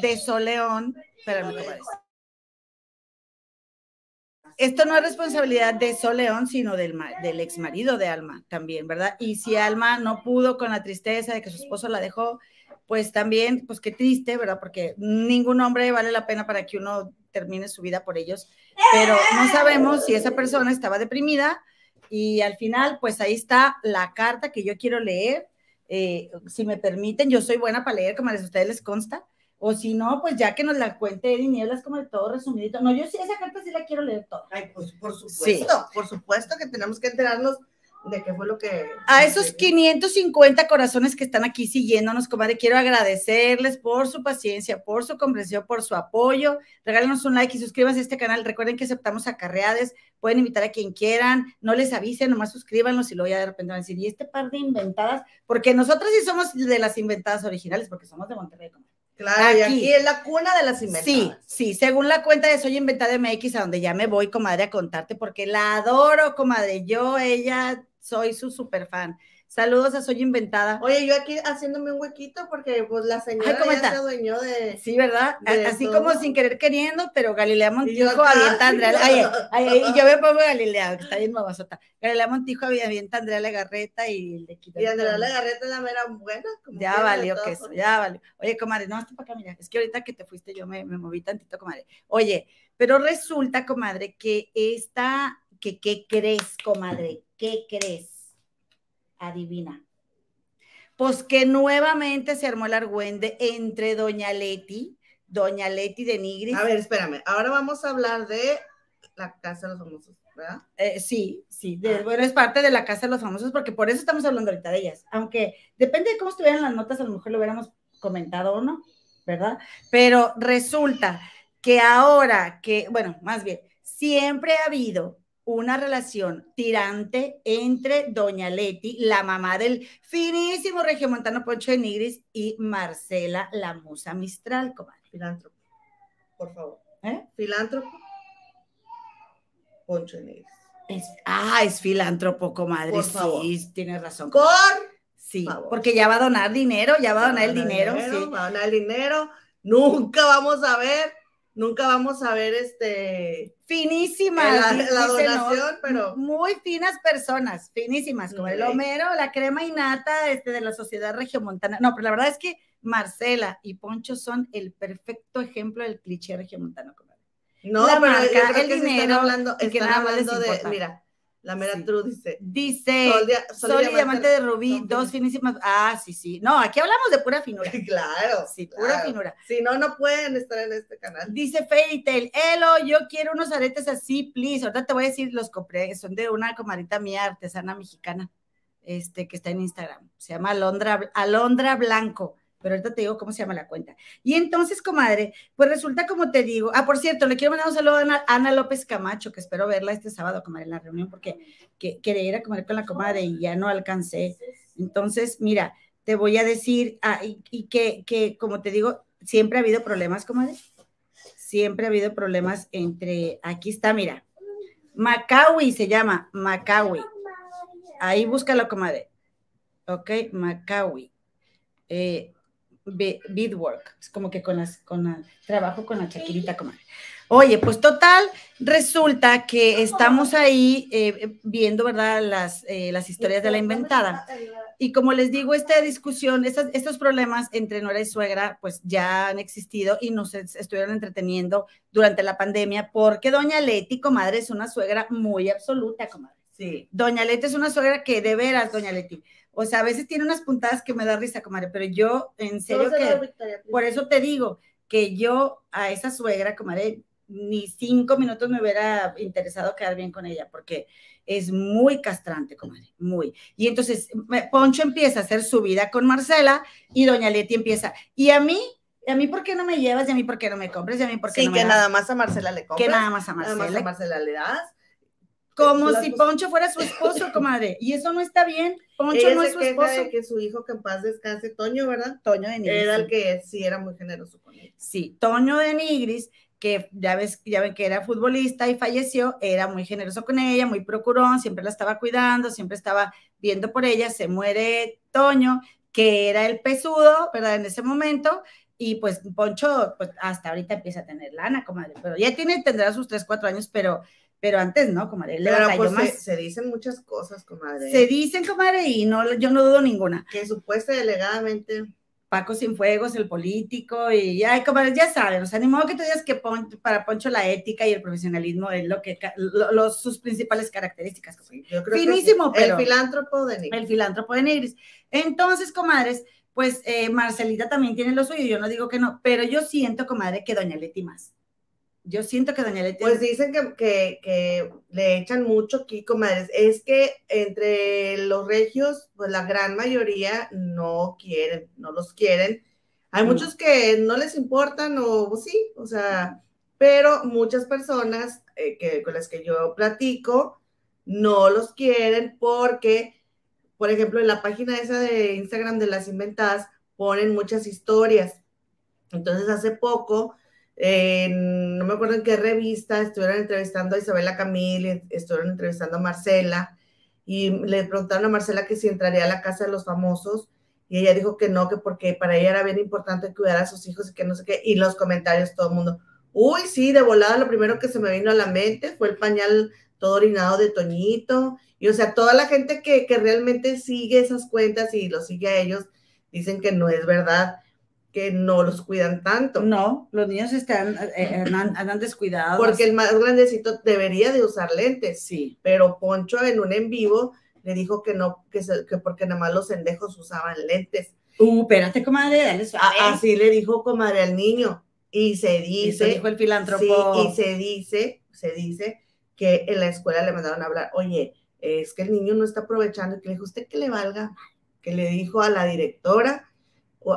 A: de Sol León. Espérame, comadres. Esto no es responsabilidad de Sol León, sino del, del ex marido de Alma también, ¿verdad? Y si Alma no pudo con la tristeza de que su esposo la dejó, pues también, pues qué triste, ¿verdad? Porque ningún hombre vale la pena para que uno termine su vida por ellos, pero no sabemos si esa persona estaba deprimida y al final, pues ahí está la carta que yo quiero leer. Eh, si me permiten, yo soy buena para leer, como a ustedes les consta. O si no, pues ya que nos la cuente Eddie Nieblas como de todo resumidito. No, yo sí, esa carta sí la quiero leer toda.
B: Ay, pues por supuesto, por supuesto que tenemos que enterarnos de qué fue lo que.
A: A esos 550 corazones que están aquí siguiéndonos, comadre, quiero agradecerles por su paciencia, por su comprensión, por su apoyo. Regálenos un like y suscríbanse a este canal. Recuerden que aceptamos acarreades, pueden invitar a quien quieran, no les avisen, nomás suscríbanos y luego ya de repente van a decir, ¿y este par de inventadas? Porque nosotros sí somos de las inventadas originales, porque somos de Monterrey, comadre.
B: Claro, y
A: Aquí.
B: aquí es la cuna de las inventadas.
A: Sí, sí, según la cuenta de Soy Inventada MX, a donde ya me voy, comadre, a contarte, porque la adoro, comadre. Yo, ella, soy su super fan. Saludos a Soy Inventada.
B: Oye, yo aquí haciéndome un huequito porque pues la señora
A: ¿cómo
B: ya se adueñó de.
A: Sí, ¿verdad?
B: De
A: Así
B: todo.
A: como sin querer queriendo, pero Galilea Montijo avienta a Andrea. Ay, ay, ay, y yo me pongo Galilea, que está bien babasota. Galilea Montijo avienta a Andrea Legarreta y le quita.
B: Y Andrea Legarreta es la mera buena. como
A: Ya valió que eso, ya valió. Oye, comadre, no, hasta para acá, mira, es que ahorita que te fuiste yo me, me moví tantito, comadre. Oye, pero resulta, comadre, que esta, que qué crees, comadre, ¿qué crees? Adivina. Pues que nuevamente se armó el argüende entre Doña Leti, Doña Leti de Nigris.
B: A ver, espérame. Ahora vamos a hablar de la casa de los famosos, ¿verdad?
A: Eh, sí, sí, de- bueno, es parte de la casa de los famosos, porque por eso estamos hablando ahorita de ellas. Aunque depende de cómo estuvieran las notas, a lo mejor lo hubiéramos comentado o no, ¿verdad? Pero resulta que ahora que, bueno, más bien, siempre ha habido una relación tirante entre Doña Leti, la mamá del finísimo regiomontano Poncho de Nigris, y Marcela, la musa Mistral, comadre.
B: Filántropo. Por favor.
A: ¿Eh?
B: Filántropo. Poncho Negro.
A: Es- ah, es filántropo, comadre.
B: Por favor.
A: Sí, tienes razón.
B: Por
A: Sí,
B: favor.
A: porque ya va a donar dinero, ya va a donar el dinero, sí.
B: Va a donar el dinero. Nunca vamos a ver, nunca vamos a ver este.
A: Finísimas.
B: La- donación, pero-
A: Muy finas personas, finísimas, como el. Homero, la crema innata este, de la sociedad regiomontana. No, pero la verdad es que Marcela y Poncho son el perfecto ejemplo del cliché regiomontano.
B: No,
A: La
B: pero
A: marca,
B: yo creo
A: el
B: que
A: dinero,
B: están hablando,
A: y que
B: están
A: nada
B: hablando de. Mira, la mera
A: Sí.
B: True dice.
A: Dice
B: Sol dia- Sol
A: Sol,
B: y
A: Diamante de Rubí, dos finísimas. Ah, sí, sí. No, aquí hablamos de pura finura.
B: Claro.
A: Sí, pura finura.
B: Si no, no pueden estar en este canal.
A: Dice Fairy Tail, Elo, yo quiero unos aretes así, please. Ahorita te voy a decir, los compré, son de una comadrita mía artesana mexicana, este, que está en Instagram. Se llama Alondra, Alondra Blanco, pero ahorita te digo cómo se llama la cuenta. Y entonces, comadre, pues resulta como te digo, ah, por cierto, le quiero mandar un saludo a Ana, Ana López Camacho, que espero verla este sábado, comadre, en la reunión, porque que, quería ir a comer con la comadre y ya no alcancé. Entonces, mira, te voy a decir, ah, y, que, que, como te digo, siempre ha habido problemas, comadre, siempre ha habido problemas entre, aquí está, mira, Macawi se llama, Macawi. Ahí búscalo, comadre. Ok, Macawi. Eh, beadwork, es como que con las, con la, trabajo con la chaquirita, comadre. Oye, pues total, resulta que estamos ahí eh, viendo, ¿verdad? Las, eh, las historias de la inventada. Y como les digo, esta discusión, estos problemas entre nuera y suegra, pues ya han existido y nos estuvieron entreteniendo durante la pandemia, porque doña Leti, comadre, es una suegra muy absoluta, comadre. Sí. Doña Leti es una suegra que de veras, doña Leti. O sea, a veces tiene unas puntadas que me da risa, comadre, pero yo, en serio que, por eso te digo que yo a esa suegra, comadre, ni cinco minutos me hubiera interesado quedar bien con ella, porque es muy castrante, comadre, muy. Y entonces Poncho empieza a hacer su vida con Marcela y doña Leti empieza, y a mí, a mí por qué no me llevas? ¿Y a mí por qué no me compras? ¿Y a mí por qué
B: sí,
A: no
B: me que nada más a Marcela le compras.
A: Que nada más a Marcela.
B: Nada más a Marcela le das.
A: Como si Poncho fuera su esposo, comadre. Y eso no está bien. Poncho no es su esposo.
B: De que su hijo, que en paz descanse, Toño, ¿verdad?
A: Toño de Nigris.
B: Era el que sí era muy generoso con él.
A: Sí, Toño de Nigris que ya ves, ya ven que era futbolista y falleció, era muy generoso con ella, muy procurón, siempre la estaba cuidando, siempre estaba viendo por ella, se muere Toño, que era el pesudo, ¿verdad? En ese momento, y pues Poncho, pues hasta ahorita empieza a tener lana, comadre, pero ya tiene, tendrá sus 3, 4 años, pero, pero antes no, comadre, le
B: pero pues más. Se, se, dicen muchas cosas, comadre.
A: Se dicen, comadre, y no, yo no dudo ninguna.
B: Que supuesta delegadamente
A: Paco Fuegos, el político, y ay, como ya saben, o sea, ni modo que tú digas que para Poncho la ética y el profesionalismo es lo que, los, sus principales características. Finísimo, pero.
B: El filántropo de Nigris.
A: El filántropo de Nigris. Entonces, comadres, pues eh, Marcelita también tiene lo suyo, yo no digo que no, pero yo siento, comadre, que Doña Leti más. Yo siento que Doña Leti.
B: Pues dicen que, que, le echan mucho aquí, comadres. Es que entre los regios, pues la gran mayoría no quieren, no los quieren. Hay muchos que no les importan o pues sí, o sea, pero muchas personas eh, que, con las que yo platico no los quieren porque, por ejemplo, en la página esa de Instagram de las inventadas ponen muchas historias. Entonces, hace poco no me acuerdo en qué revista, estuvieron entrevistando a Isabela Camil, estuvieron entrevistando a Marcela, y le preguntaron a Marcela que si entraría a la casa de los famosos, y ella dijo que no, que porque para ella era bien importante cuidar a sus hijos y que no sé qué, y los comentarios todo el mundo, uy, sí, de volada lo primero que se me vino a la mente fue el pañal todo orinado de Toñito, y o sea, toda la gente que, que realmente sigue esas cuentas y los sigue a ellos, dicen que no es verdad que no los cuidan tanto.
A: No, los niños están, eh, andan, descuidados.
B: Porque el más grandecito debería de usar lentes. Sí. Pero Poncho en un en vivo le dijo que no, que, que porque nada más los endejos usaban lentes.
A: Uh, espérate, comadre, dale
B: Así le dijo comadre al niño. Y se dice.
A: dijo el filántropo.
B: Sí, y se dice, se dice que en la escuela le mandaron a hablar, oye, es que el niño no está aprovechando, y que le dijo, usted que le valga, que le dijo a la directora,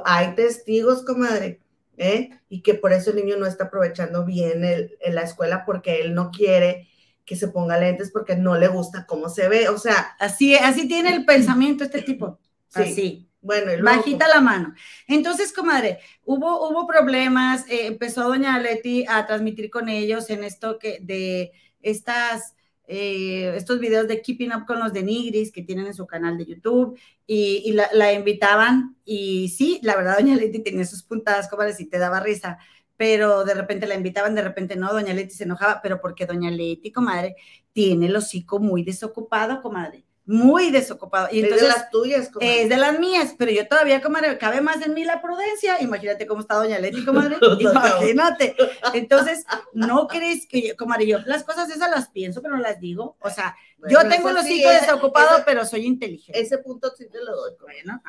B: hay testigos, comadre, ¿eh? y que por eso el niño no está aprovechando bien en la escuela porque él no quiere que se ponga lentes porque no le gusta cómo se ve, o sea.
A: Así, así tiene el pensamiento este tipo. Sí. Así. Bueno, bajita la mano. Entonces, comadre, hubo, hubo problemas, eh, empezó doña Leti a transmitir con ellos en esto que de estas eh, estos videos de Keeping Up con los de Nigris que tienen en su canal de YouTube y, la, invitaban y sí, la verdad, doña Leti tenía sus puntadas, como si te daba risa, pero de repente la invitaban, de repente no, doña Leti se enojaba, pero porque doña Leti, comadre, tiene el hocico muy desocupado, comadre muy desocupado. Y entonces,
B: es de las tuyas,
A: comadre. Es de las mías, pero yo todavía, comadre, cabe más en mí la prudencia. Imagínate cómo está doña Leti, comadre. Imagínate. Entonces, ¿no crees que, comadre, yo las cosas esas las pienso, pero no las digo? O sea, yo tengo los hijos desocupados, pero soy inteligente.
B: Ese punto sí te lo doy.
A: Bueno,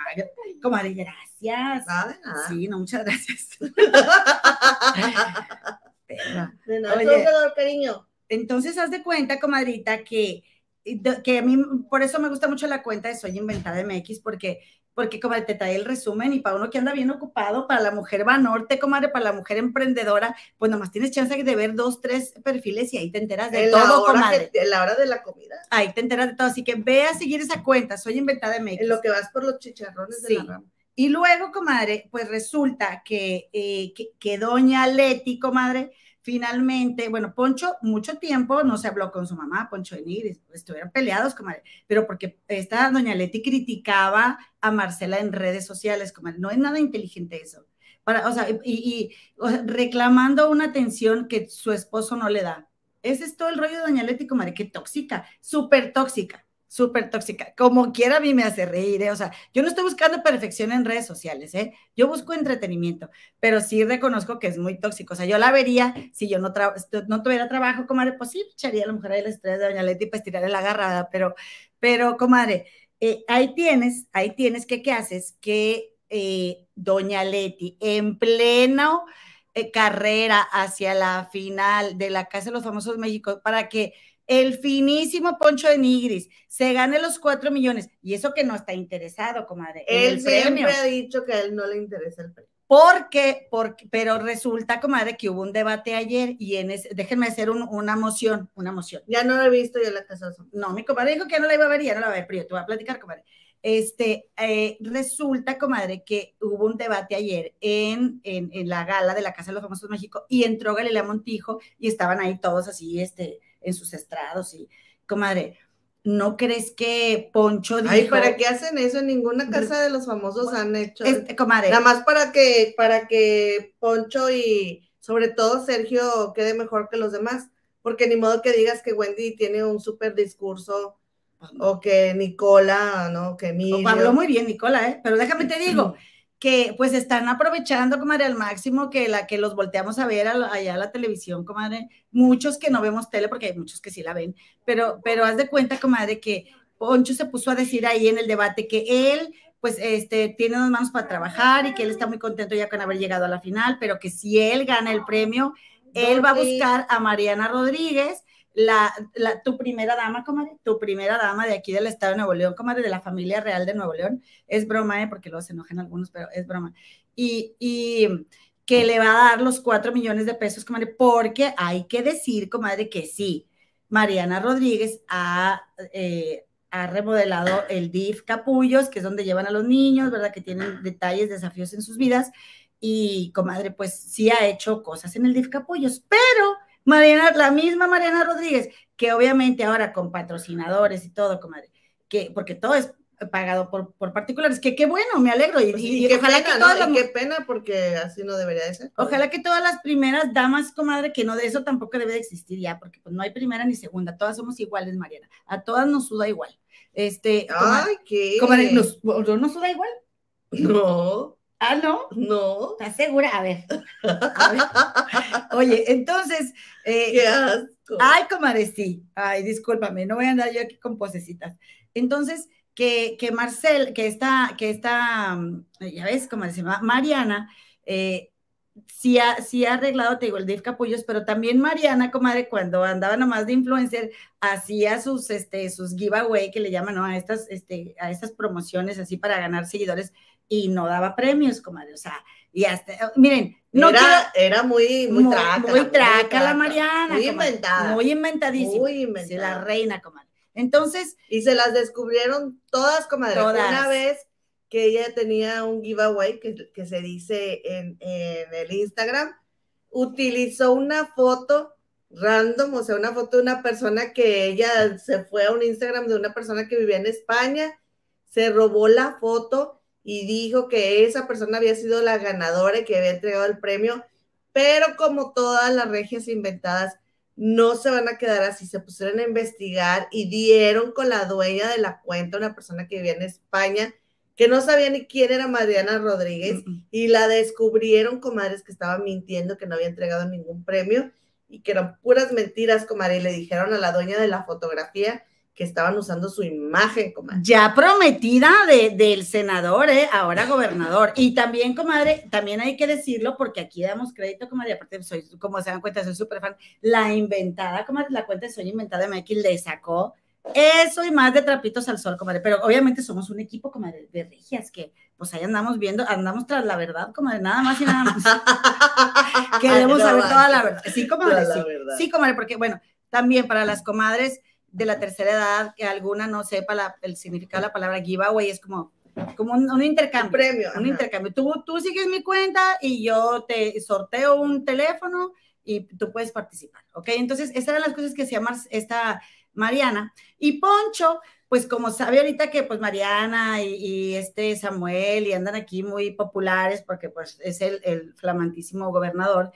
A: comadre, gracias.
B: Nada, nada.
A: Sí, no, muchas gracias.
B: de nada, cariño.
A: Entonces, haz de cuenta, comadrita, que que a mí, por eso me gusta mucho la cuenta de Soy Inventada MX, porque, porque como te trae el resumen y para uno que anda bien ocupado, para la mujer va norte, comadre, para la mujer emprendedora, pues nomás tienes chance de ver dos, tres perfiles y ahí te enteras de todo, comadre.
B: en la hora de la comida.
A: Ahí te enteras de todo, así que ve a seguir esa cuenta, Soy Inventada MX.
B: En lo que vas por los chicharrones de la rama.
A: Y luego, comadre, pues resulta que, eh, que, que doña Leti, comadre, finalmente, bueno, Poncho mucho tiempo no se habló con su mamá, Poncho de Nigris, estuvieron peleados, comadre, pero porque esta doña Leti criticaba a Marcela en redes sociales, comadre, no es nada inteligente eso. Para, o sea, y, reclamando una atención que su esposo no le da. Ese es todo el rollo de doña Leti, comadre, que tóxica, súper tóxica súper tóxica. Como quiera a mí me hace reír, ¿eh? O sea, yo no estoy buscando perfección en redes sociales, ¿eh? Yo busco entretenimiento, pero sí reconozco que es muy tóxico. O sea, yo la vería si yo no, no tuviera trabajo, comadre, pues sí, echaría a la mujer de la estrella de Doña Leti para estirarle la agarrada, pero, pero, comadre, eh, ahí tienes, ahí tienes que, ¿qué haces? Que eh, Doña Leti, en pleno eh, carrera hacia la final de la Casa de los Famosos México, para que el finísimo Poncho de Nigris se gane los cuatro millones y eso que no está interesado, comadre.
B: Él siempre ha dicho que a él no le interesa el premio.
A: Porque, porque, pero resulta, comadre, que hubo un debate ayer y en ese, déjenme hacer una moción, una moción.
B: Ya no lo he visto yo la casa.
A: No, mi comadre dijo que no la iba a ver, ya no la va a ver, pero yo te voy a platicar, comadre. Este, eh, resulta, comadre, que hubo un debate ayer en, en, en, la gala de la Casa de los Famosos de México y entró Galilea Montijo y estaban ahí todos así, este, en sus estrados y, comadre, ¿no crees que Poncho
B: dijo... Ay, ¿para qué hacen eso? En ninguna casa de los famosos han hecho...
A: Este, comadre.
B: Nada más para que, para que Poncho y sobre todo Sergio quede mejor que los demás, porque ni modo que digas que Wendy tiene un súper discurso o que Nicola, ¿no? Que Emilio.
A: habló muy bien Nicola, ¿eh? Pero déjame te digo, que pues están aprovechando, comadre, al máximo que la que los volteamos a ver allá a la televisión, comadre, muchos que no vemos tele, porque hay muchos que sí la ven, pero, pero haz de cuenta, comadre, que Poncho se puso a decir ahí en el debate que él pues este, tiene dos manos para trabajar y que él está muy contento ya con haber llegado a la final, pero que si él gana el premio, él va a buscar a Mariana Rodríguez la, tu primera dama, comadre, tu primera dama de aquí del estado de Nuevo León, comadre, de la familia real de Nuevo León, es broma, ¿eh? porque luego se enojan algunos, pero es broma. Y, y que le va a dar los cuatro millones de pesos, comadre, porque hay que decir, comadre, que sí, Mariana Rodríguez ha, eh, ha remodelado el DIF Capullos, que es donde llevan a los niños, ¿verdad? Que tienen detalles, desafíos en sus vidas. Y, comadre, pues sí ha hecho cosas en el DIF Capullos, pero Mariana, la misma Mariana Rodríguez, que obviamente ahora con patrocinadores y todo, comadre, que, porque todo es pagado por, por particulares, que qué bueno, me alegro. Y,
B: pues y, ojalá que todas las, qué pena, porque así no debería de ser.
A: Ojalá que todas las primeras damas, comadre, que no de eso tampoco debe de existir ya, porque pues no hay primera ni segunda, todas somos iguales, Mariana. A todas nos suda igual. Este,
B: Ay, ¿qué?
A: Comadre, ¿nos, ¿no nos suda igual?
B: No.
A: Ah, ¿no?
B: No.
A: ¿Estás segura? A ver. Oye, entonces.
B: Eh, Qué asco.
A: Ay, comadre, sí. Ay, discúlpame, no voy a andar yo aquí con posecitas. Entonces, que, que Marcel, que está, que está, mm, ya ves, como se llama, Mariana, eh, sí ha, sí ha arreglado, te digo, el Dave Capullos, pero también Mariana, comadre, cuando andaba nomás de influencer, hacía sus, este, sus giveaway, que le llaman, ¿no? A estas, este, a estas promociones así para ganar seguidores y no daba premios, comadre, o sea, y hasta, miren, no
B: era, era muy, muy, traca.
A: Muy, traca, la Mariana.
B: Muy inventada.
A: Muy inventadísima.
B: Muy inventada.
A: la reina, comadre. Entonces.
B: Y se las descubrieron todas, comadre.
A: Todas.
B: Una vez que ella tenía un giveaway que, que se dice en, en el Instagram, utilizó una foto random, o sea, una foto de una persona que ella se fue a un Instagram de una persona que vivía en España, se robó la foto y dijo que esa persona había sido la ganadora y que había entregado el premio, pero como todas las regias inventadas, no se van a quedar así, se pusieron a investigar y dieron con la dueña de la cuenta, una persona que vivía en España, que no sabía ni quién era Mariana Rodríguez, y la descubrieron, comadres, que estaba mintiendo, que no había entregado ningún premio y que eran puras mentiras, comadre, y le dijeron a la dueña de la fotografía que estaban usando su imagen, comadre.
A: Ya prometida de, del senador, ¿eh? ahora gobernador. Y también, comadre, también hay que decirlo, porque aquí damos crédito, comadre, aparte soy, como se dan cuenta, soy súper fan, la inventada, comadre, la cuenta de Soy Inventada de Mikey le sacó eso y más de trapitos al sol, comadre. Pero obviamente somos un equipo, comadre, de regias, que pues ahí andamos viendo, andamos tras la verdad, comadre, nada más y nada más. Queremos saber toda la verdad. Sí, comadre, sí. Sí, comadre, porque bueno, también para las comadres, de la tercera edad que alguna no sepa la, el significado de la palabra giveaway, es como, como un, un intercambio.
B: Un premio.
A: Un intercambio. Tú, tú sigues mi cuenta y yo te sorteo un teléfono y tú puedes participar, ¿ok? Entonces, esas eran las cosas que hacía esta Mariana. Y Poncho, pues como sabe ahorita que pues Mariana y, este Samuel y andan aquí muy populares porque pues es el, el flamantísimo gobernador,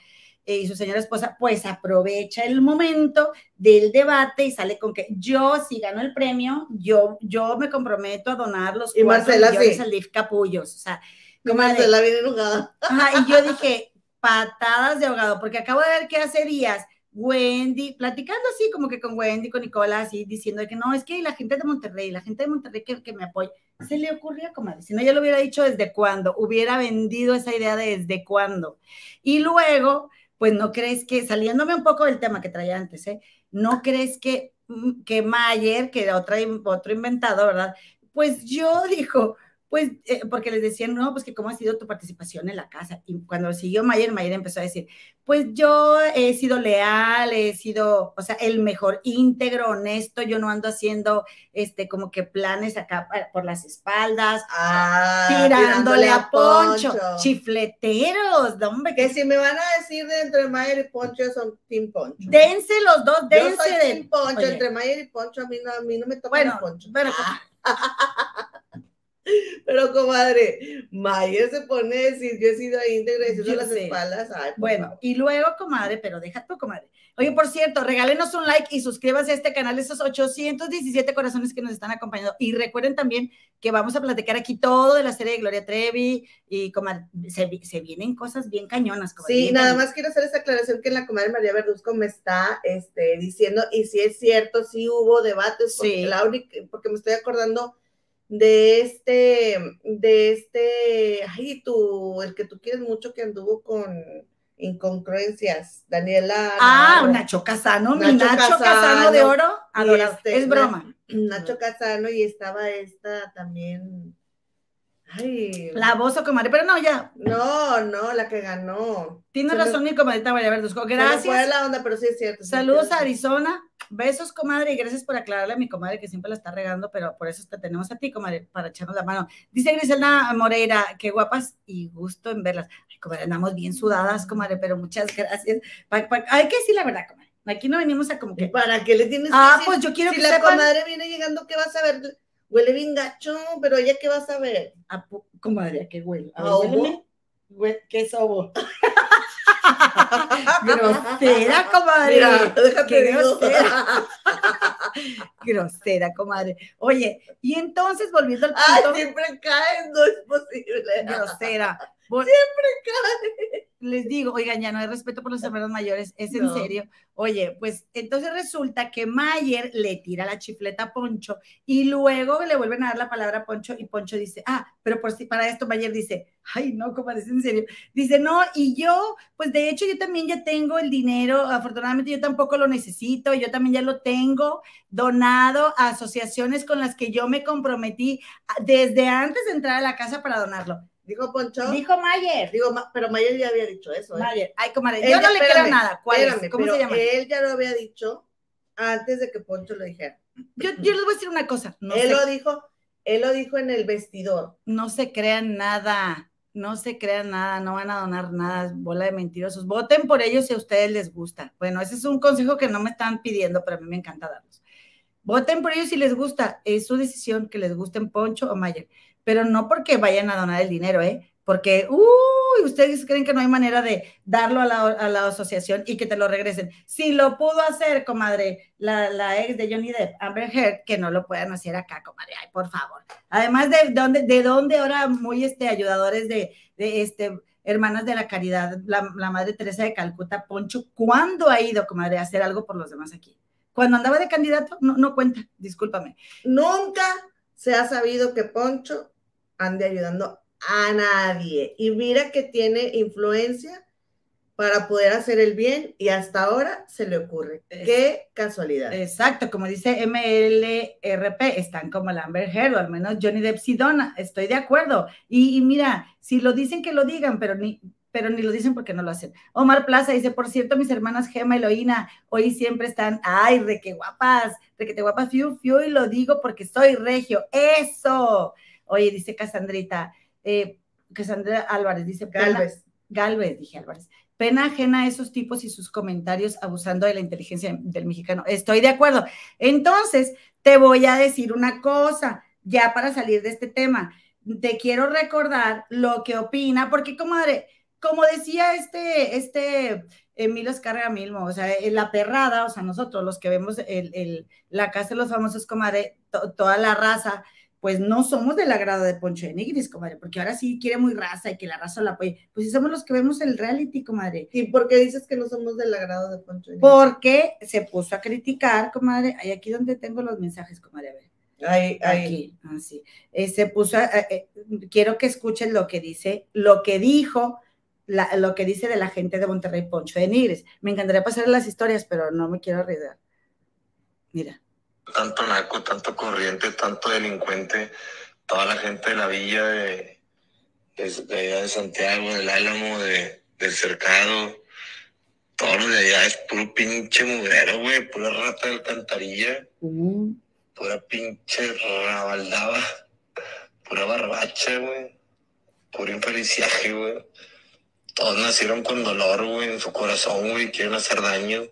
A: y su señora esposa, pues aprovecha el momento del debate y sale con que yo, si gano el premio, yo, yo me comprometo a donar los
B: y Marcela,
A: millones al DIF Capullos. O sea,
B: y Marcela viene enojada.
A: Ajá, y yo dije, patadas de ahogado, porque acabo de ver que hace días Wendy, platicando así como que con Wendy, con Nicola, así diciendo que no, es que la gente de Monterrey, la gente de Monterrey que, que me apoya, se le ocurría, como si no, ya lo hubiera dicho desde cuándo, hubiera vendido esa idea de desde cuándo. Y luego, pues no crees que, saliéndome un poco del tema que traía antes, ¿eh? No crees que, mm, que Mayer, que era otra, otro inventado, ¿verdad? Pues yo dijo, pues, eh, porque les decían, no, pues que cómo ha sido tu participación en la casa. Y cuando siguió Mayer, Mayer empezó a decir, pues yo he sido leal, he sido, o sea, el mejor íntegro, honesto, yo no ando haciendo, este, como que planes acá por las espaldas,
B: ah,
A: tirándole, a Poncho, chifleteros, hombre.
B: Que si me van a decir de entre Mayer y Poncho son Team Poncho.
A: Dense los dos, dense
B: yo soy Team Poncho, entre Mayer y Poncho, a mí no, a mí no me toca
A: bueno,
B: Poncho.
A: Bueno,
B: Pero, comadre, Mayer se pone a decir, yo he sido íntegra y las espaldas.
A: bueno, y luego, comadre, pero deja tu comadre. Oye, por cierto, regálenos un like y suscríbanse a este canal, esos 817 corazones que nos están acompañando. Y recuerden también que vamos a platicar aquí todo de la serie de Gloria Trevi y comadre, se, vienen cosas bien cañonas.
B: Comadre, sí, nada más quiero hacer esa aclaración que la comadre María Verduzco me está este, diciendo, y si es cierto, sí hubo debates, porque, la única, porque me estoy acordando de este, de este, ay, tú, el que tú quieres mucho que anduvo con incongruencias, Daniela.
A: Ah, Nacho Casano, mi Nacho Casano, de oro, adorado. Este, es broma.
B: Nacho Casano y estaba esta también. Ay.
A: La voz o comadre, pero no, ya.
B: No, no, la que ganó.
A: Tiene razón mi comadita María Verduzco. Gracias.
B: Fue la onda, pero sí es cierto.
A: Saludos a Arizona. Besos, comadre, y gracias por aclararle a mi comadre que siempre la está regando, pero por eso te tenemos a ti, comadre, para echarnos la mano. Dice Griselda Moreira, qué guapas y gusto en verlas. Ay, comadre, andamos bien sudadas, comadre, pero muchas gracias. hay que decir la verdad, comadre. Aquí no venimos a como que.
B: ¿Para qué le tienes
A: ah, que Ah, pues yo quiero
B: si la comadre viene llegando, ¿qué vas a ver? Huele bien gacho, pero ella, ¿qué vas a ver?
A: ¿A comadre, ¿a qué huele?
B: A,
A: ¿Qué sobo? grosera, comadre.
B: Mira, déjate
A: grosera. grosera, comadre. Oye, y entonces volviendo al punto.
B: Ay, siempre caes, no es posible.
A: Grosera.
B: Siempre cae.
A: Les digo, oigan, ya no hay respeto por los hermanos mayores, es en serio. Oye, pues entonces resulta que Mayer le tira la chifleta a Poncho y luego le vuelven a dar la palabra a Poncho y Poncho dice, ah, pero por si para esto Mayer dice, ay, no, como es en serio. Dice, no, y yo, pues de hecho yo también ya tengo el dinero, afortunadamente yo tampoco lo necesito, yo también ya lo tengo donado a asociaciones con las que yo me comprometí desde antes de entrar a la casa para donarlo.
B: Dijo Poncho.
A: Dijo Mayer.
B: Digo, pero Mayer ya había dicho eso. ¿eh?
A: Mayer. Ay, comadre. Yo no le creo nada. ¿Cuál es? ¿Cómo se llama?
B: Él ya lo había dicho antes de que Poncho lo dijera.
A: Yo, yo les voy a decir una cosa.
B: él lo dijo, él lo dijo en el vestidor.
A: No se crean nada. No se crean nada, no van a donar nada, bola de mentirosos. Voten por ellos si a ustedes les gusta. Bueno, ese es un consejo que no me están pidiendo, pero a mí me encanta darlos. Voten por ellos si les gusta. Es su decisión que les gusten Poncho o Mayer pero no porque vayan a donar el dinero, ¿eh? Porque, uy, ustedes creen que no hay manera de darlo a la, asociación y que te lo regresen. Si lo pudo hacer, comadre, la, ex de Johnny Depp, Amber Heard, que no lo puedan hacer acá, comadre, ay, por favor. Además de dónde, de dónde ahora muy este, ayudadores de, de este, hermanas de la caridad, la, madre Teresa de Calcuta, Poncho, ¿cuándo ha ido, comadre, a hacer algo por los demás aquí? Cuando andaba de candidato, no, no cuenta, discúlpame.
B: Nunca se ha sabido que Poncho ande ayudando a nadie. Y mira que tiene influencia para poder hacer el bien y hasta ahora se le ocurre. Qué casualidad.
A: Exacto, como dice MLRP, están como el Amber Heard, o al menos Johnny Depp Sidona, estoy de acuerdo. Y, mira, si lo dicen que lo digan, pero ni, pero ni lo dicen porque no lo hacen. Omar Plaza dice, por cierto, mis hermanas Gema y Eloína hoy siempre están, ay, re que guapas, re que te guapas, fiu, fiu, y lo digo porque soy regio. Eso. Oye, dice Casandrita, eh, Casandra Álvarez, dice
B: Galvez.
A: Galvez, dije Álvarez. Pena ajena a esos tipos y sus comentarios abusando de la inteligencia del mexicano. Estoy de acuerdo. Entonces, te voy a decir una cosa, ya para salir de este tema. Te quiero recordar lo que opina, porque, comadre, como decía este, este Emilio Escarga Milmo, o sea, la perrada, o sea, nosotros los que vemos el, la casa de los famosos, comadre, toda la raza, pues no somos del agrado de Poncho de Nigris, comadre, porque ahora sí quiere muy raza y que la raza la apoye. Pues sí somos los que vemos el reality, comadre.
B: ¿Y por qué dices que no somos del agrado de Poncho de
A: Nigris? Porque se puso a criticar, comadre. Ahí aquí donde tengo los mensajes, comadre, a ver.
B: Ahí, ahí.
A: Aquí, así. Ah, eh, se puso, a, eh, quiero que escuchen lo que dice, lo que dijo, lo que dice de la gente de Monterrey, Poncho de Nigris. Me encantaría pasar las historias, pero no me quiero arriesgar. Mira
F: tanto naco, tanto corriente, tanto delincuente, toda la gente de la villa de, de, Santiago, del Álamo, de, del Cercado, todos los de allá es puro pinche mugrero, güey, pura rata de alcantarilla, pura pinche rabaldaba, pura barbacha, güey, puro infeliciaje, güey. Todos nacieron con dolor, güey, en su corazón, güey, quieren hacer daño.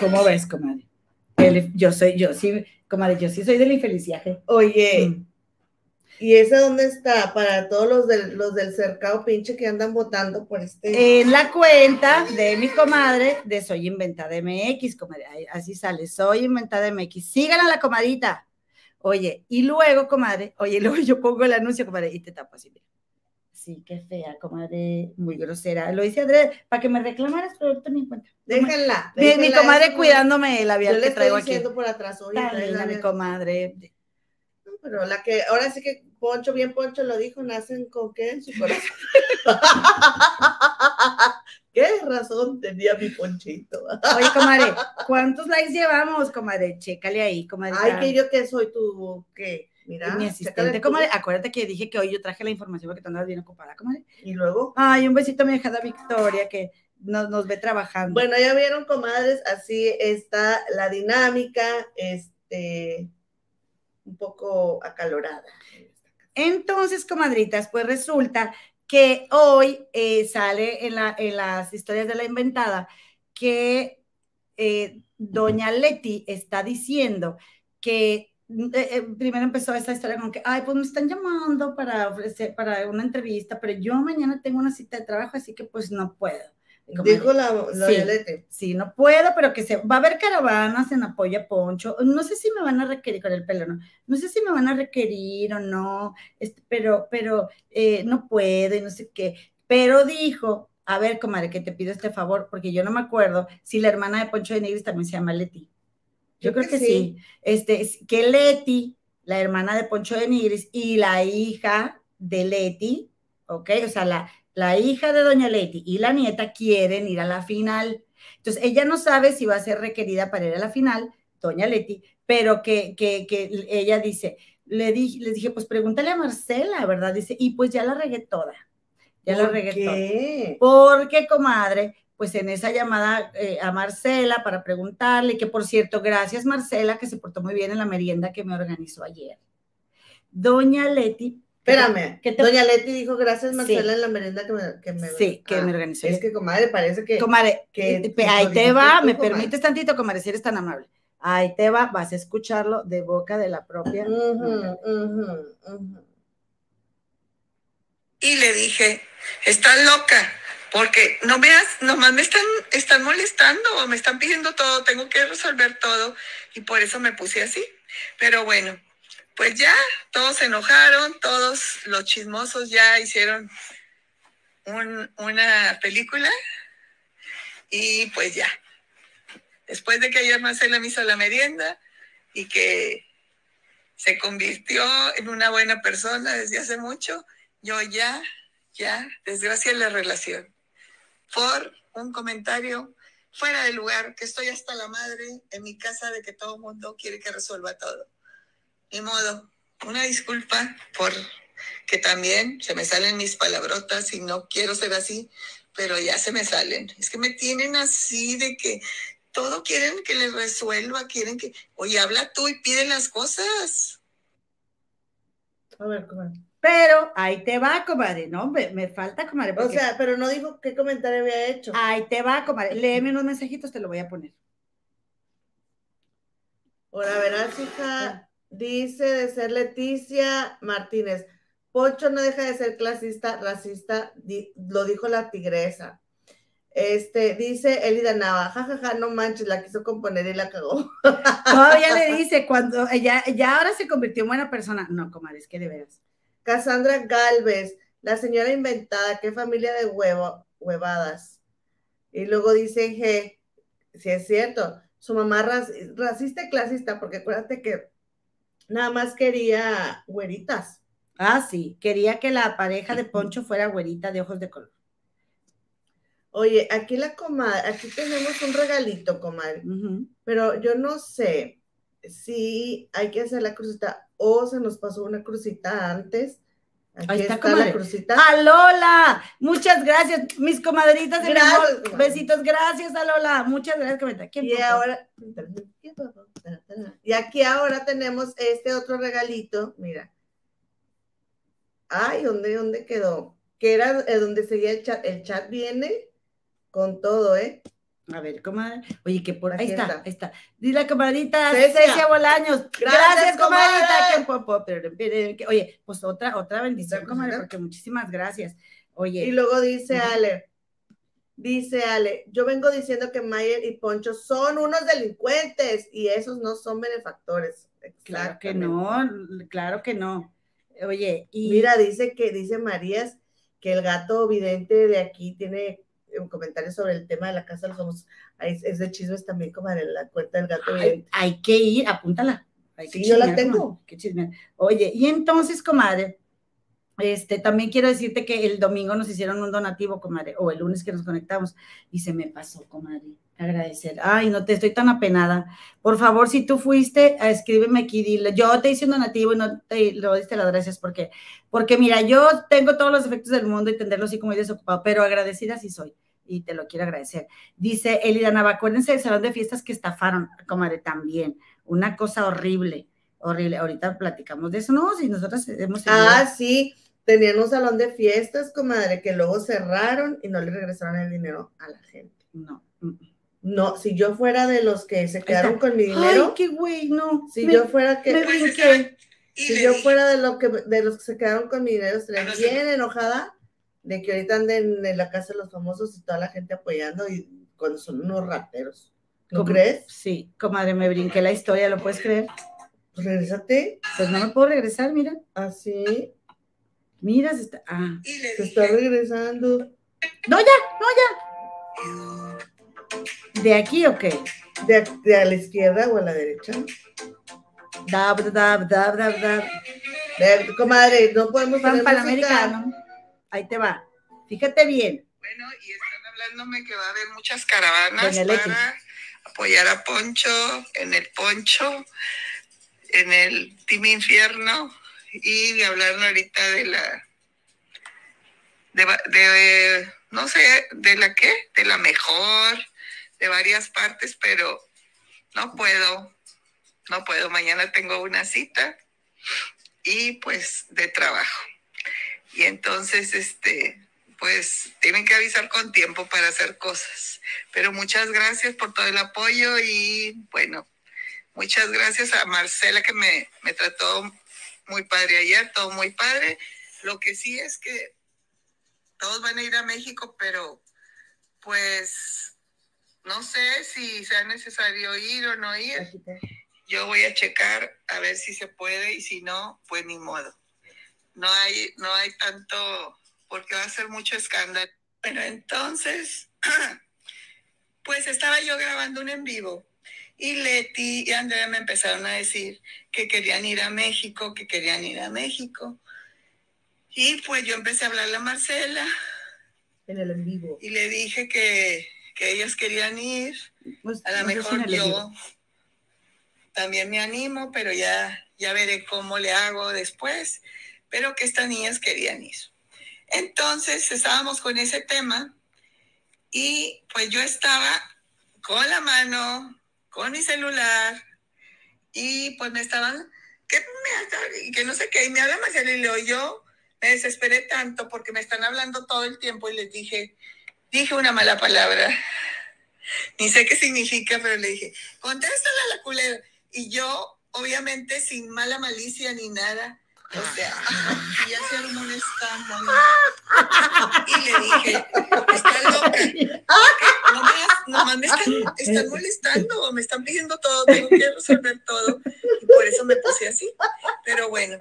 A: ¿Cómo ves, comadre? yo soy, yo sí, comadre, yo sí soy del infeliciaje.
B: Oye, mm. ¿y ese dónde está? Para todos los del, los del cercado pinche que andan votando por este.
A: En la cuenta de mi comadre de Soy Inventada MX, comadre, así sale, Soy Inventada MX. Sigan a la comadita. Oye, y luego, comadre, oye, luego yo pongo el anuncio, comadre, y te tapo así, mira. Sí, qué fea, comadre, muy grosera. Lo hice Andrés, para que me reclamaras, pero ahorita ni cuenta.
B: Déjenla.
A: mi, comadre cuidándome el labial
B: que
A: traigo
B: aquí. por atrás hoy.
A: mi comadre.
B: pero la que, ahora sí que Poncho, bien Poncho lo dijo, nacen con qué en su corazón. ¿Qué razón tenía mi Ponchito?
A: Oye, comadre, ¿cuántos likes llevamos, comadre? Chécale ahí, comadre.
B: Ay, que yo que soy tu, ¿qué?
A: Mira, mi asistente, comadre. Acuérdate que dije que hoy yo traje la información porque tú andas bien ocupada, comadre.
B: Y luego.
A: Ay, un besito a mi hija Victoria que nos, nos, ve trabajando.
B: Bueno, ya vieron, comadres, así está la dinámica, este, un poco acalorada.
A: Entonces, comadritas, pues resulta que hoy eh, sale en, la, en, las historias de la inventada que eh, doña Leti está diciendo que eh, eh, primero empezó esta historia con que, ay, pues me están llamando para ofrecer, para una entrevista, pero yo mañana tengo una cita de trabajo, así que pues no puedo.
B: Dijo la, la
A: sí, sí, no puedo, pero que se va a haber caravanas en apoyo a Poncho. No sé si me van a requerir con el pelo, no. No sé si me van a requerir o no, este, pero, pero eh, no puedo y no sé qué. Pero dijo, a ver, comadre, que te pido este favor, porque yo no me acuerdo si la hermana de Poncho de Negris también se llama Leti. Yo, creo que, sí. Este, que Leti, la hermana de Poncho de Nigris, y la hija de Leti, ¿ok? O sea, la, la hija de doña Leti y la nieta quieren ir a la final. Entonces, ella no sabe si va a ser requerida para ir a la final, doña Leti, pero que, que, que ella dice, le dije, les dije, pues pregúntale a Marcela, ¿verdad? Dice, y pues ya la regué toda. Ya la regué
B: qué?
A: toda. Porque, comadre, pues en esa llamada eh, a Marcela para preguntarle, que por cierto, gracias Marcela, que se portó muy bien en la merienda que me organizó ayer. Doña Leti.
B: Espérame, Doña Leti dijo gracias Marcela en la merienda que me, que me...
A: Sí, que me organizó.
B: Es que, comadre, parece que...
A: Comadre, que, eh, ahí te va, me permites tantito, comadre, si eres tan amable. Ahí te va, vas a escucharlo de boca de la propia.
G: y le dije, estás loca, porque no me nomás me están, están molestando me están pidiendo todo, tengo que resolver todo y por eso me puse así. Pero bueno, pues ya todos se enojaron, todos los chismosos ya hicieron una película y pues ya. Después de que ayer Marcela me hizo la merienda y que se convirtió en una buena persona desde hace mucho, yo ya, ya desgracia la relación por un comentario fuera de lugar, que estoy hasta la madre en mi casa de que todo el mundo quiere que resuelva todo. Ni modo, una disculpa por que también se me salen mis palabrotas y no quiero ser así, pero ya se me salen. Es que me tienen así de que todo quieren que les resuelva, quieren que, oye, habla tú y pide las cosas.
B: A ver, comadre.
A: Pero ahí te va, comadre, ¿no? Me, me falta, comadre.
B: O sea, pero no dijo qué comentario había hecho.
A: ahí te va, comadre. Léeme unos mensajitos, te lo voy a poner.
B: Ahora verás, hija, dice de ser Leticia Martínez. Poncho no deja de ser clasista, racista, di- lo dijo la tigresa. Este, dice Elida Nava, jajaja, no manches, la quiso componer y la cagó.
A: Todavía le dice, cuando ella ya ahora se convirtió en buena persona. No, comadre, es que de veras.
B: Cassandra Galvez, la señora inventada, qué familia de huevo, huevadas. Y luego dice G, si es cierto, su mamá raci- racista y clasista, porque acuérdate que nada más quería güeritas.
A: Ah, sí, quería que la pareja de Poncho fuera güerita de ojos de color.
B: Oye, aquí la comadre, aquí tenemos un regalito, comadre, pero yo no sé si hay que hacer la crucita o se nos pasó una crucita antes. Aquí
A: Ahí está,
B: está,
A: comadre.
B: la crucita.
A: ¡Alola! Muchas gracias, mis comadritas de
B: Gracias.
A: Besitos, gracias, Alola. Muchas gracias. ¿Quién
B: Y ahora, y aquí ahora tenemos este otro regalito, mira. Ay, ¿dónde, dónde quedó? Que era donde seguía el chat. El chat viene con todo, ¿eh?
A: A ver, comadre. Oye, que por ahí
B: Aquí
A: está,
B: está.
A: ahí está. Dile, comadrita,
B: Cecia.
A: Cecia, Bolaños. Gracias,
B: Gracias,
A: comadrita. Oye, pues otra, otra bendición,
B: ¿Otra
A: comadre, porque muchísimas gracias. Oye,
B: Y luego dice. Ale, dice Ale, yo vengo diciendo que Mayer y Poncho son unos delincuentes y esos no son benefactores.
A: claro que no, claro que no. Oye, y
B: Mira, dice que, dice Marías, que el gato vidente de aquí tiene un comentario sobre el tema de la casa de los. Ahí es- es de chismes también, como en la cuenta del gato
A: hay, que ir, apúntala. Hay que
B: Sí, yo la tengo.
A: que chismear. Oye, y entonces, comadre, este, también quiero decirte que el domingo nos hicieron un donativo, comadre, o el lunes que nos conectamos, y se me pasó, comadre, agradecer. Ay, no te estoy tan apenada. Por favor, si tú fuiste, escríbeme aquí, dile, yo te hice un donativo y no te lo diste las gracias, porque, porque mira, yo tengo todos los efectos del mundo y tenderlo así como desocupado, pero agradecida sí soy. Y te lo quiero agradecer. Dice Elida Nava, acuérdense del salón de fiestas que estafaron, comadre, también. Una cosa horrible, horrible. Ahorita platicamos de eso, ¿no? Si nosotros hemos...
B: Ah, sí, tenían un salón de fiestas, comadre, que luego cerraron y no le regresaron el dinero a la gente.
A: No. mm, mm.
B: No, si yo fuera de los que se quedaron
A: está.
B: con mi
A: Ay,
B: dinero,
A: qué güey, no.
B: si
A: Me-
B: yo fuera que...
A: me brinqué.
G: Y
B: Si yo fuera de, lo que, de los que se quedaron con mi dinero, estaría bien enojada de que ahorita anden en la casa de los famosos y toda la gente apoyando y cuando son unos rateros. ¿No
A: ¿Cómo?
B: crees?
A: Sí, comadre, me brinqué la historia, ¿lo puedes creer?
B: Pues regrésate
A: Pues no me puedo regresar, mira.
B: así.
A: Mira, se está... Ah.
B: Se está regresando.
A: No, ya, no, ya. ¿De aquí o qué?
B: ¿De, de a la izquierda o a la derecha?
A: Dab, dab, dab, dab, dab.
B: De- comadre, no podemos
A: Pan panamericano. Ahí te va. Fíjate bien.
G: Bueno, y están hablándome que va a haber muchas caravanas para apoyar a Poncho, en el Poncho, en el Team Infierno, y de hablar ahorita de la, de, de, no sé, de la qué, de la mejor, de varias partes, pero no puedo, no puedo. Mañana tengo una cita y pues de trabajo. Y entonces, este, pues tienen que avisar con tiempo para hacer cosas. Pero muchas gracias por todo el apoyo y bueno, muchas gracias a Marcela que me, me trató muy padre ayer, todo muy padre. Lo que sí es que todos van a ir a México, pero pues no sé si sea necesario ir o no ir. Yo voy a checar a ver si se puede y si no, pues ni modo. No hay, no hay tanto, porque va a ser mucho escándalo. Bueno, entonces, pues estaba yo grabando un en vivo y Leti y Andrea me empezaron a decir que querían ir a México, que querían ir a México. Y pues yo empecé a hablarle a Marcela
B: En el en vivo.
G: y le dije que, que ellos querían ir.
A: Pues,
G: A lo mejor yo también me animo, pero ya, ya veré cómo le hago después. Pero que estas niñas querían ir. Entonces estábamos con ese tema y pues yo estaba con la mano, con mi celular y pues me estaban ¿qué me que no sé qué, y me habla Marcela y le yo me desesperé tanto porque me están hablando todo el tiempo y les dije, dije una mala palabra. Ni sé qué significa, pero le dije, contéstale a la culera. Y yo, obviamente, sin mala malicia ni nada, o sea, ya se armó un escándalo. Y le dije, está loca. No me, nomás me están, están molestando, me están pidiendo todo, tengo que resolver todo. Y por eso me puse así. Pero bueno,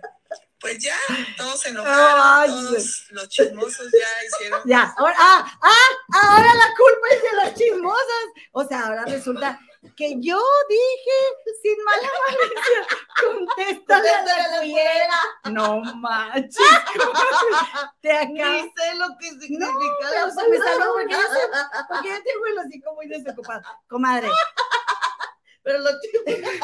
G: pues ya, todos se enojaron, todos los chismosos ya hicieron.
A: Ya, ahora, ah, ah, ahora la culpa es de los chismosos. O sea, ahora resulta que yo dije sin mala malicia, contéstale a la fiera. No manches. Te acá.
B: Ni sé lo que significa.
A: No, pero se me salió porque yo, porque yo tengo el hocico muy desocupado. Comadre.
B: Pero los chismosos.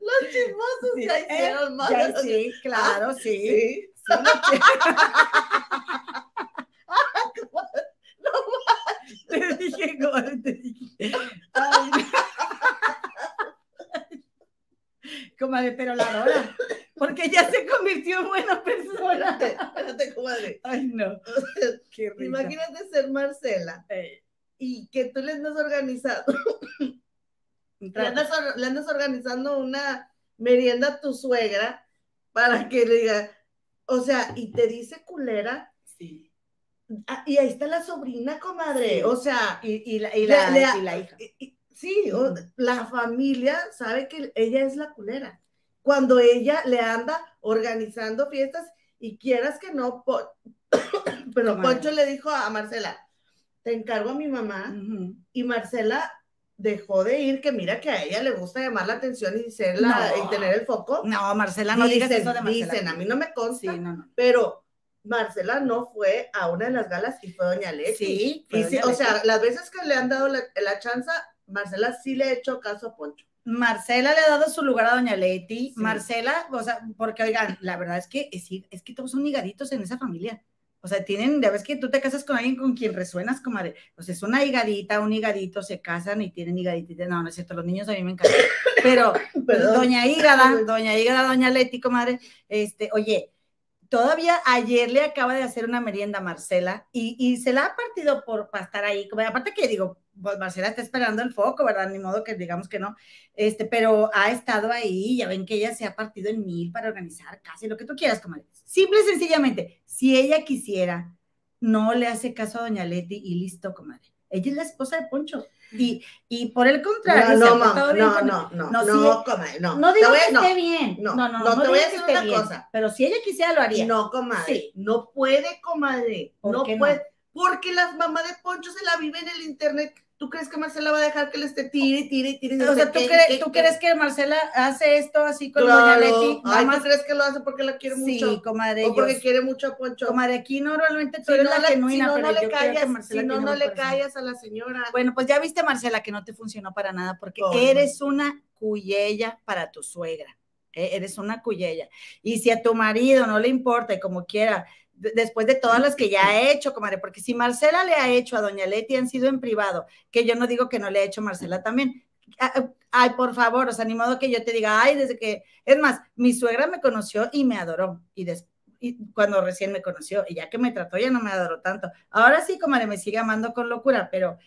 B: los chismosos
A: Sí,
B: ya
A: eh,
B: hicieron más.
A: ya, sí, claro, sí.
B: Sí.
A: Sí, los Te dije, comadre, te dije. Ay, no. Comadre, pero la adora. Porque ya se convirtió en buena persona.
B: Espérate, comadre.
A: Ay, no. Qué.
B: Imagínate ser Marcela y que tú le andas organizando, le andas, le andas organizando una merienda a tu suegra para que le diga, o sea, y te dice culera,
A: Sí.
B: Ah, y ahí está la sobrina, comadre,
A: Sí.
B: o sea,
A: Y, y la, y, la,
B: le-
A: y la hija.
B: y- y- sí, o- la familia sabe que ella es la culera. Cuando ella le anda organizando fiestas y quieras que no, Po- pero
A: Comadre.
B: Poncho le dijo a Marcela, te encargo a mi mamá,
A: Ujú.
B: y Marcela dejó de ir, que mira que a ella le gusta llamar la atención y ser la,
A: No.
B: y tener el foco.
A: No, Marcela, no digas
B: dicen,
A: eso de Marcela.
B: dicen, a mí no me
A: Sí,
B: consta,
A: no, no.
B: pero Marcela no fue a una de las galas y fue Doña Leti.
A: Sí, fue
B: Y sí, o sea, las veces que le han dado la, la chance, Marcela sí le ha hecho caso a Poncho.
A: Marcela le ha dado su lugar a Doña Leti.
B: Sí.
A: Marcela, o sea, porque oigan, la verdad es que es, es que todos son higaditos en esa familia. O sea, tienen, ya ves que tú te casas con alguien con quien resuenas, comadre. Pues es una higadita, un higadito, se casan y tienen higadita. No, no es cierto, los niños a mí me encantan. Pero
B: Perdón.
A: Doña Hígada, Doña Hígada, Doña Leti, comadre, este, oye, todavía ayer le acaba de hacer una merienda a Marcela y, y se la ha partido por para estar ahí. Aparte que digo, pues Marcela está esperando el foco, ¿verdad? Ni modo que digamos que no. Este, pero ha estado ahí, ya ven que ella se ha partido en mil para organizar casi lo que tú quieras, comadre. Simple y sencillamente, si ella quisiera, no le hace caso a Doña Leti y listo, comadre. Ella es la esposa de Poncho. Y, y por el contrario,
B: No, no, mamá,
A: bien
B: no, no, no,
A: No,
B: no, comadre, no.
A: no digo
B: voy
A: que
B: no.
A: esté bien.
B: no,
A: No, no, no.
B: no, te voy a decir una
A: bien,
B: cosa.
A: Pero si ella quisiera, lo haría.
B: No, comadre.
A: Sí.
B: No puede, comadre.
A: ¿Por
B: No
A: no?
B: puede. Porque las mamás de Poncho se la viven en el internet. ¿Tú crees que Marcela va a dejar que le esté tire y tire y tire?
A: O
B: no
A: sea, ¿tú, crees, que Marcela hace esto así con
B: Claro.
A: Doña Leti?
B: Ay,
A: más-
B: ¿tú crees que lo hace porque la quiere
A: Sí,
B: mucho?
A: comadre.
B: O porque quiere mucho a Poncho.
A: Comadre, aquí normalmente tú
B: si
A: eres
B: no,
A: la
B: la-
A: genuina,
B: si no,
A: pero
B: no le
A: yo
B: callas,
A: Marcela
B: si no, no le callas a la señora.
A: Bueno, pues ya viste, Marcela, que no te funcionó para nada porque eres una cuyella para tu suegra. ¿eh? Eres una cuyella. Y si a tu marido no le importa y como quiera, después de todas las que ya ha hecho, comadre, porque si Marcela le ha hecho a Doña Leti han sido en privado, que yo no digo que no le ha hecho Marcela también. Ah, Ay, por favor, o sea, ni modo que yo te diga, ay, desde que, es más, mi suegra me conoció y me adoró, y después y cuando recién me conoció, y ya que me trató, ya no me adoró tanto. Ahora sí, comadre, me sigue amando con locura, pero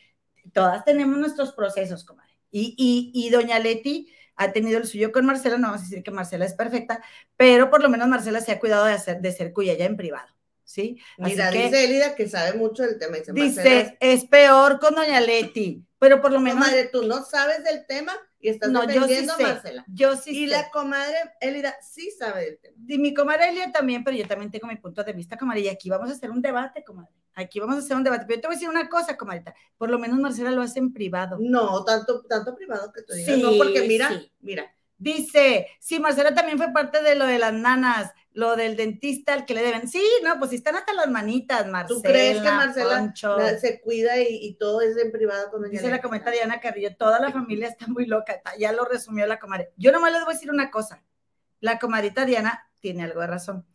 A: todas tenemos nuestros procesos, comadre. Y, y, y doña Leti ha tenido el suyo con Marcela, no vamos a decir que Marcela es perfecta, pero por lo menos Marcela se ha cuidado de, hacer, de ser cuyaya en privado, ¿sí? Así
B: Mira,
A: que
B: dice Elida que sabe mucho del tema. Dice,
A: dice,
B: Marcela,
A: es peor con doña Leti, pero por lo menos...
B: comadre, tú no sabes del tema y estás
A: no, yo sí
B: defendiendo a
A: sé,
B: Marcela.
A: yo sí
B: Y
A: sé.
B: la comadre Elida sí sabe del tema.
A: Y mi comadre Elia también, pero yo también tengo mi punto de vista, comadre, y aquí vamos a hacer un debate, comadre. Aquí vamos a hacer un debate. Pero yo te voy a decir una cosa, comadrita. Por lo menos Marcela lo hace en privado.
B: No, tanto, tanto privado que tú digas.
A: Sí,
B: no, porque mira,
A: sí.
B: mira.
A: Dice, sí, Marcela también fue parte de lo de las nanas, lo del dentista al que le deben. Sí, no, pues están hasta las manitas, Marcela.
B: ¿Tú crees que Marcela la- se cuida y, y todo es en privado con doña
A: Dice la comenta Diana Carrillo, toda la familia está muy loca, ya lo resumió la comadre. Yo nomás les voy a decir una cosa, la comadrita Diana tiene algo de razón.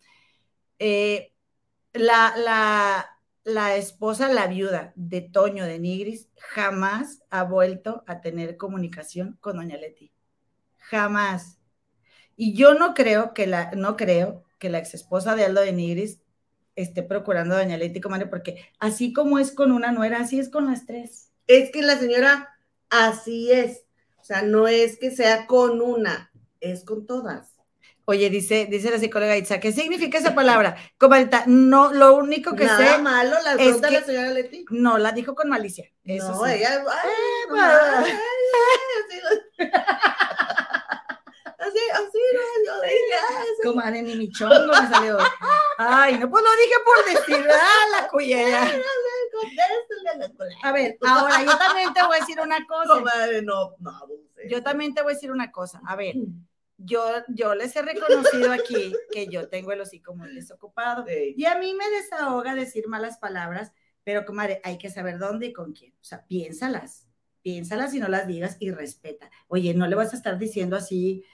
A: Eh, la, la, la esposa, la viuda de Toño de Nigris, jamás ha vuelto a tener comunicación con doña Leti. Jamás. Y yo no creo que la, no creo que la ex esposa de Aldo de Nigris esté procurando a Doña Leti, comadre, porque así como es con una nuera, así es con las tres.
B: Es que la señora así es. O sea, no es que sea con una, es con todas.
A: Oye, dice, dice la psicóloga Itza, ¿qué significa esa palabra? Comadita, no, lo único que
B: Nada
A: sé.
B: malo, la
A: es
B: de
A: que-
B: la señora Leti.
A: No, la dijo con malicia. Eso
B: no,
A: sí.
B: ella. Ay, ay, ay, así, así, no, yo dije, ah,
A: Comadre, ni mi chongo me salió. Ay, no, pues lo dije por decir, ah, la cuyera.
B: a
A: ver, ahora yo también te voy a decir una cosa.
B: Comadre, no, no.
A: Yo también te voy a decir una cosa. A ver, yo, yo les he reconocido aquí que yo tengo el hocico muy desocupado.
B: Sí.
A: Y a mí me desahoga decir malas palabras, pero comadre, hay que saber dónde y con quién. O sea, piénsalas, piénsalas y no las digas y respeta. Oye, no le vas a estar diciendo así,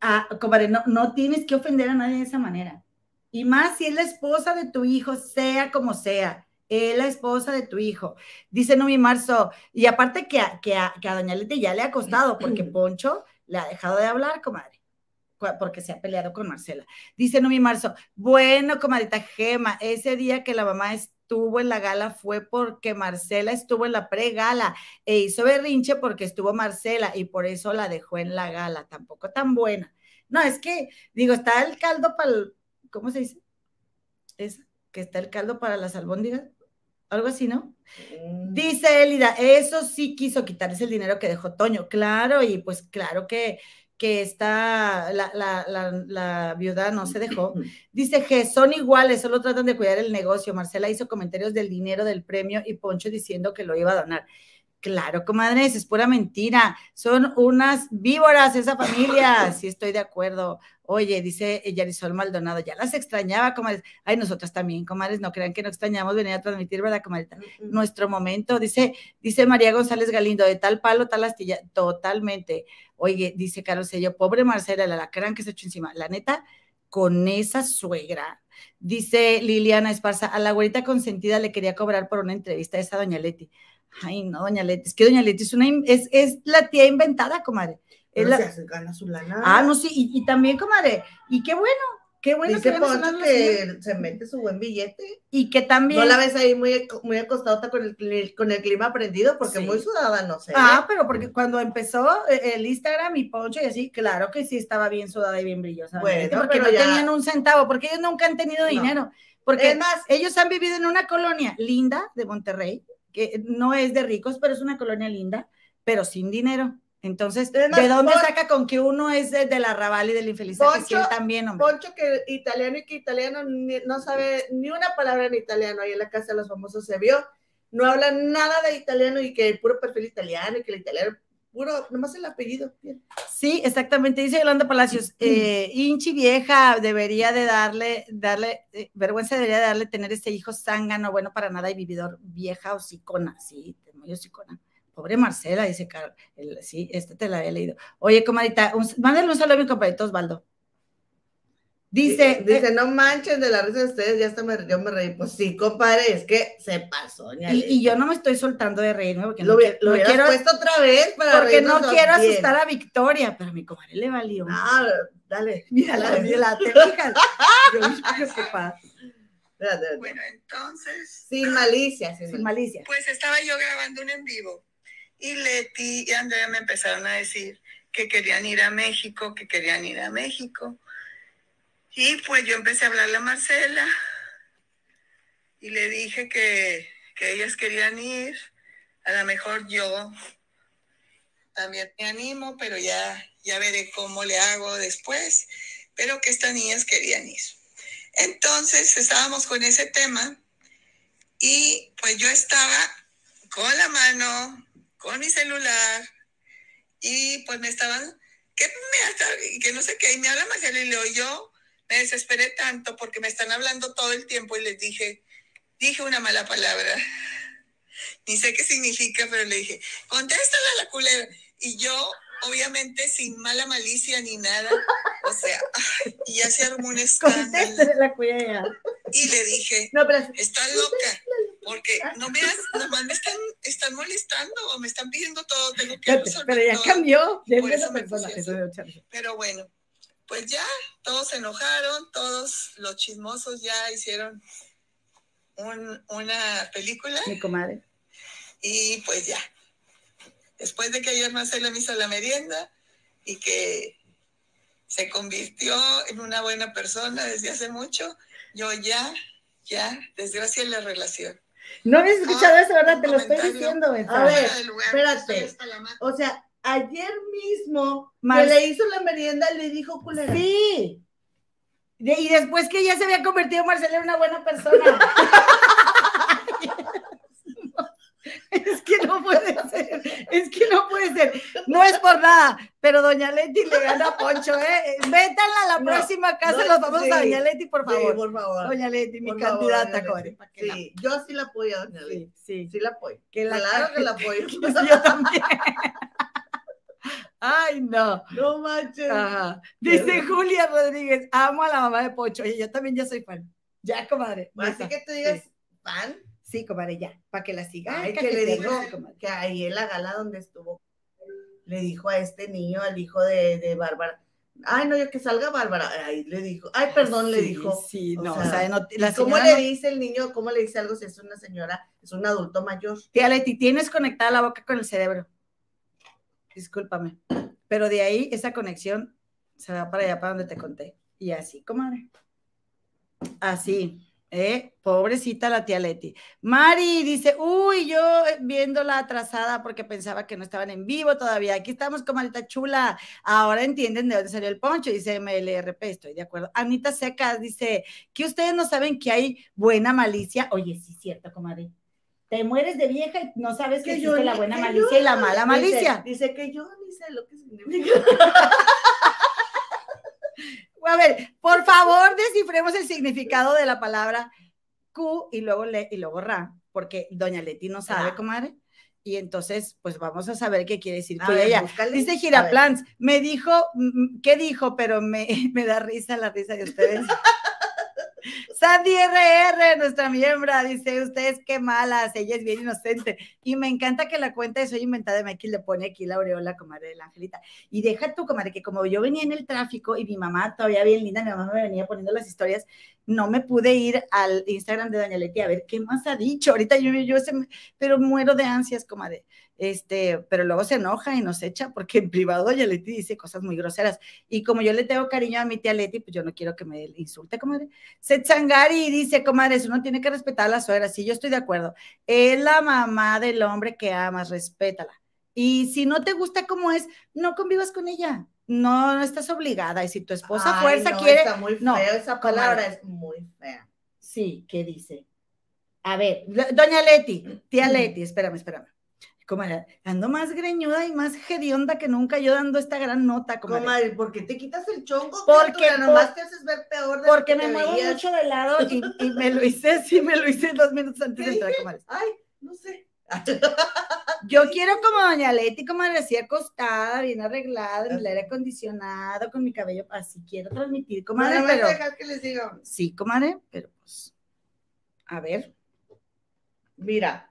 A: a, comadre, no, no tienes que ofender a nadie de esa manera. Y más si es la esposa de tu hijo, sea como sea, es la esposa de tu hijo. Dice Numi Marzo, y aparte que a, que a, que a Doña Leti ya le ha costado, porque Poncho le ha dejado de hablar, comadre, porque se ha peleado con Marcela. Dice Numi Marzo, bueno, comadita Gema, ese día que la mamá estuvo en la gala fue porque Marcela estuvo en la pre-gala e hizo berrinche porque estuvo Marcela y por eso la dejó en la gala, tampoco tan buena. No, es que, digo, está el caldo para el, ¿cómo se dice? Es que está el caldo para las albóndigas, algo así, ¿no?
B: Mm.
A: Dice Elida, eso sí quiso quitarse el dinero que dejó Toño, claro, y pues claro que, que está, la, la, la, la viuda no se dejó. Dice que son iguales, solo tratan de cuidar el negocio. Marcela hizo comentarios del dinero del premio y Poncho diciendo que lo iba a donar. Claro, comadres, es pura mentira. Son unas víboras esa familia. Sí, estoy de acuerdo. Oye, dice Yarisol Maldonado, ya las extrañaba, comadres. Ay, nosotras también, comadres, no crean que no extrañamos venir a transmitir, ¿verdad, comadrita? Nuestro momento, dice, dice María González Galindo, de tal palo, tal astilla, totalmente. Oye, dice Carlos Sello, pobre Marcela, la lacrán que se echó encima. La neta, con esa suegra. Dice Liliana Esparza, a la güerita consentida le quería cobrar por una entrevista a esa doña Leti. Ay, no, doña Leti, es que doña Leti es una, es, es la tía inventada, comadre. Es la-
B: se gana su lana.
A: Ah, no, sí, y, y también, comadre, y qué bueno, qué bueno
B: Dice
A: que
B: Poncho que se mete su buen billete.
A: y que también.
B: No la ves ahí muy, muy acostadota con el, con el clima prendido porque
A: Sí.
B: muy sudada, no sé.
A: Ah, pero porque cuando empezó eh, el Instagram y Poncho y así, claro que sí estaba bien sudada y bien brillosa.
B: Bueno,
A: porque
B: pero
A: no
B: ya-
A: tenían un centavo, porque ellos nunca han tenido
B: No.
A: dinero. Porque
B: Es más,
A: ellos han vivido en una colonia linda de Monterrey, que no es de ricos, pero es una colonia linda, pero sin dinero. Entonces, ¿de dónde saca con que uno es de, del arrabal y del infeliz? Sí,
B: Poncho-
A: él también, hombre.
B: Poncho que italiano y que italiano ni- no sabe ni una palabra en italiano. Ahí en la casa de los famosos se vio. No habla nada de italiano y que el puro perfil italiano y que el italiano, puro, nomás el apellido. Bien.
A: Sí, exactamente, dice Yolanda Palacios, eh, Inchi vieja debería de darle, darle, eh, vergüenza debería de darle tener este hijo zángano, bueno para nada y vividor, vieja hosicona, sí, muy hocicona. Pobre Marcela, dice Carol, el- sí, esta te la he leído. Oye, comadita, un, mándale un saludo a mi compañero Osvaldo. Dice,
B: dice,
A: eh,
B: no manchen de la risa de ustedes, ya hasta me, yo me reí. Pues sí, compadre, es que se pasó.
A: y, yo no me estoy soltando de reírme porque
B: lo,
A: no,
B: lo
A: no
B: hubieras
A: quiero,
B: puesto otra vez para
A: porque no quiero
B: bien.
A: asustar a Victoria, pero a mi comadre le valió.
B: Ah, dale.
A: Mírala, mírala, te fijas. Yo preocupada.
G: Bueno, entonces,
B: Sin malicia, sin malicia.
G: pues estaba yo grabando un en vivo y Leti y Andrea me empezaron a decir que querían ir a México, que querían ir a México. Y pues yo empecé a hablarle a Marcela y le dije que, que ellas querían ir. A lo mejor yo también me animo, pero ya, ya veré cómo le hago después. Pero que estas niñas querían ir. Entonces estábamos con ese tema y pues yo estaba con la mano, con mi celular y pues me estaban, que, me hasta- que no sé qué, y me habla Marcela y le digo, yo me desesperé tanto porque me están hablando todo el tiempo y les dije, dije una mala palabra. Ni sé qué significa, pero le dije, contéstale a la culera. Y yo, obviamente, sin mala malicia ni nada, o sea, y ya se armó un escándalo.
A: Contéstale la cuya.
G: Y le dije,
B: No, pero
G: estás loca, porque no me has, nomás me están, están molestando o me están pidiendo todo, tengo que resolver
A: Pero ya
G: todo.
A: cambió. Ya
G: Por
A: es
G: eso me
A: persona.
G: Pero bueno, pues ya, todos se enojaron, todos los chismosos ya hicieron un- una película
A: Mi comadre.
G: y pues ya. Después de que ayer Marcela me hizo la merienda y que se convirtió en una buena persona desde hace mucho, yo ya, ya desgracia en la relación.
A: No habías escuchado
G: Ah,
A: eso, ¿verdad? Te lo estoy diciendo, Betsa.
B: A ver,
G: lugar,
B: espérate. O sea, ayer mismo
A: Mar-
B: que le hizo la merienda le dijo culera.
A: Sí. De- y después que ya se había convertido Marcela en una buena persona. Es que no puede ser, es que no puede ser. No es por nada, pero Doña Leti le gana a Poncho, ¿eh? Vétanla a la
B: No,
A: próxima casa,
B: no,
A: los vamos
B: sí,
A: a Doña Leti, por
B: Sí,
A: favor.
B: por favor.
A: Doña Leti, mi
B: Por
A: candidata, la-
B: Sí, yo sí la apoyo a Doña Leti.
A: Sí, sí.
B: Sí la apoyo.
A: Que la
B: claro que la apoyo.
A: Yo también. Ay, no.
B: no manches.
A: Ajá. Dice Julia Rodríguez, amo a la mamá de Poncho. Oye, yo también ya soy fan. Ya, comadre.
B: Así que te digas, fan,
A: Sí, comadre, ya. Para que la siga.
B: Ay,
A: Ay,
B: que le dijo
A: comadre.
B: que ahí en la gala donde estuvo, le dijo a este niño, al hijo de, de Bárbara, ay, no, yo que salga Bárbara, ahí le dijo, ay, perdón, le dijo.
A: Sí,
B: O
A: no, o
B: sea,
A: no, la
B: ¿Cómo le dice el niño, cómo le dice algo si es una señora, es un adulto mayor?
A: Tía Leti, tienes conectada la boca con el cerebro. Discúlpame. Pero de ahí esa conexión se va para allá, para donde te conté. Y así, comadre. Así. ¿Eh? Pobrecita la tía Leti. Mari dice, uy, yo viéndola atrasada porque pensaba que no estaban en vivo todavía. Aquí estamos, comadita chula. Ahora entienden de dónde salió el poncho, dice MLRP, estoy de acuerdo. Anita Secas dice, que ustedes no saben que hay buena malicia. Oye, sí, cierto, comadre. Te mueres de vieja y no sabes que, existe la buena
B: que
A: malicia
B: yo-
A: y la mala malicia.
B: Dice, dice que yo ni sé lo que significa.
A: A ver, por favor, descifremos el significado de la palabra Q y luego le y luego Ra, porque doña Leti no sabe,
B: Ah.
A: comadre. Y entonces, pues vamos a saber qué quiere decir
B: ver,
A: ella. Dice Giraplans, me dijo, ¿qué dijo? Pero me, me da risa la risa de ustedes. Sandy RR, nuestra miembro, dice, ustedes qué malas, ella es bien inocente. Y me encanta que la cuenta de Soy Inventada de Mikey le pone aquí la aureola, comadre de la angelita. Y deja tú, comadre, que como yo venía en el tráfico y mi mamá todavía bien linda, mi mamá me venía poniendo las historias, no me pude ir al Instagram de Doña Leti a ver qué más ha dicho. Ahorita yo, yo se pero muero de ansias, comadre. Este, pero luego se enoja y nos echa porque en privado Doña Leti dice cosas muy groseras. Y como yo le tengo cariño a mi tía Leti, pues yo no quiero que me insulte, comadre. Setsangari dice, comadre, eso uno tiene que respetar a la suegra. Sí, yo estoy de acuerdo. Es la mamá del hombre que amas, respétala. Y si no te gusta como es, no convivas con ella. No, no estás obligada. Y si tu esposa
B: Ay,
A: fuerza
B: no,
A: quiere,
B: Está muy
A: no,
B: esa palabra
A: comadre.
B: es muy fea.
A: Sí, ¿qué dice? A ver, do- doña Leti, tía. Leti, espérame, espérame. Comadre, ando más greñuda y más hedionda que nunca yo dando esta gran nota, comadre.
B: Comadre, ¿por qué te quitas el chongo?
A: Porque por-
B: nomás te haces ver peor de lo
A: Porque
B: que
A: me muevo mucho de lado y, y me lo hice, sí, me lo hice dos minutos antes
B: ¿Qué
A: de entrar, comadre.
B: Ay, no sé.
A: Yo quiero como doña Leti, comadre, así acostada, bien arreglada, en el aire acondicionado, con mi cabello, así quiero transmitir, comadre,
B: Nada más
A: pero...
B: dejar que les diga.
A: Sí, comadre, pero pues... A ver,
B: Mira,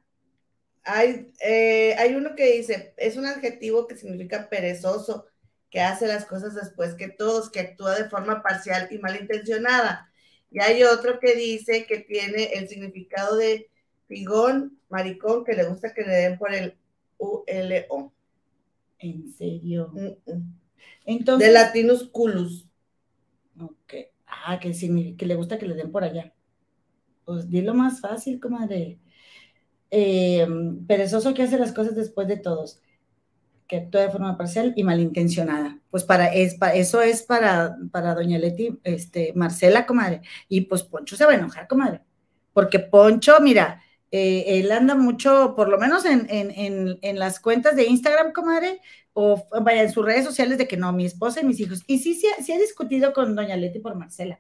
B: hay, eh, hay uno que dice, es un adjetivo que significa perezoso, que hace las cosas después que todos, que actúa de forma parcial y malintencionada. Y hay otro que dice que tiene el significado de figón, maricón, que le gusta que le den por el ULO.
A: en serio.
B: Mm, mm.
A: Entonces...
B: De latinus culus.
A: Ok. Ah, que, que le gusta que le den por allá. Pues dilo más fácil, comadre. Eh, perezoso que hace las cosas después de todos, que actúa de forma parcial y malintencionada. Pues para, es, pa- eso es para, para doña Leti, este, Marcela, comadre. Y pues Poncho se va a enojar, comadre. Porque Poncho, mira, eh, él anda mucho, por lo menos en, en, en, en las cuentas de Instagram, comadre, o vaya en sus redes sociales de que no, mi esposa y mis hijos. Y sí, sí, sí ha discutido con doña Leti por Marcela.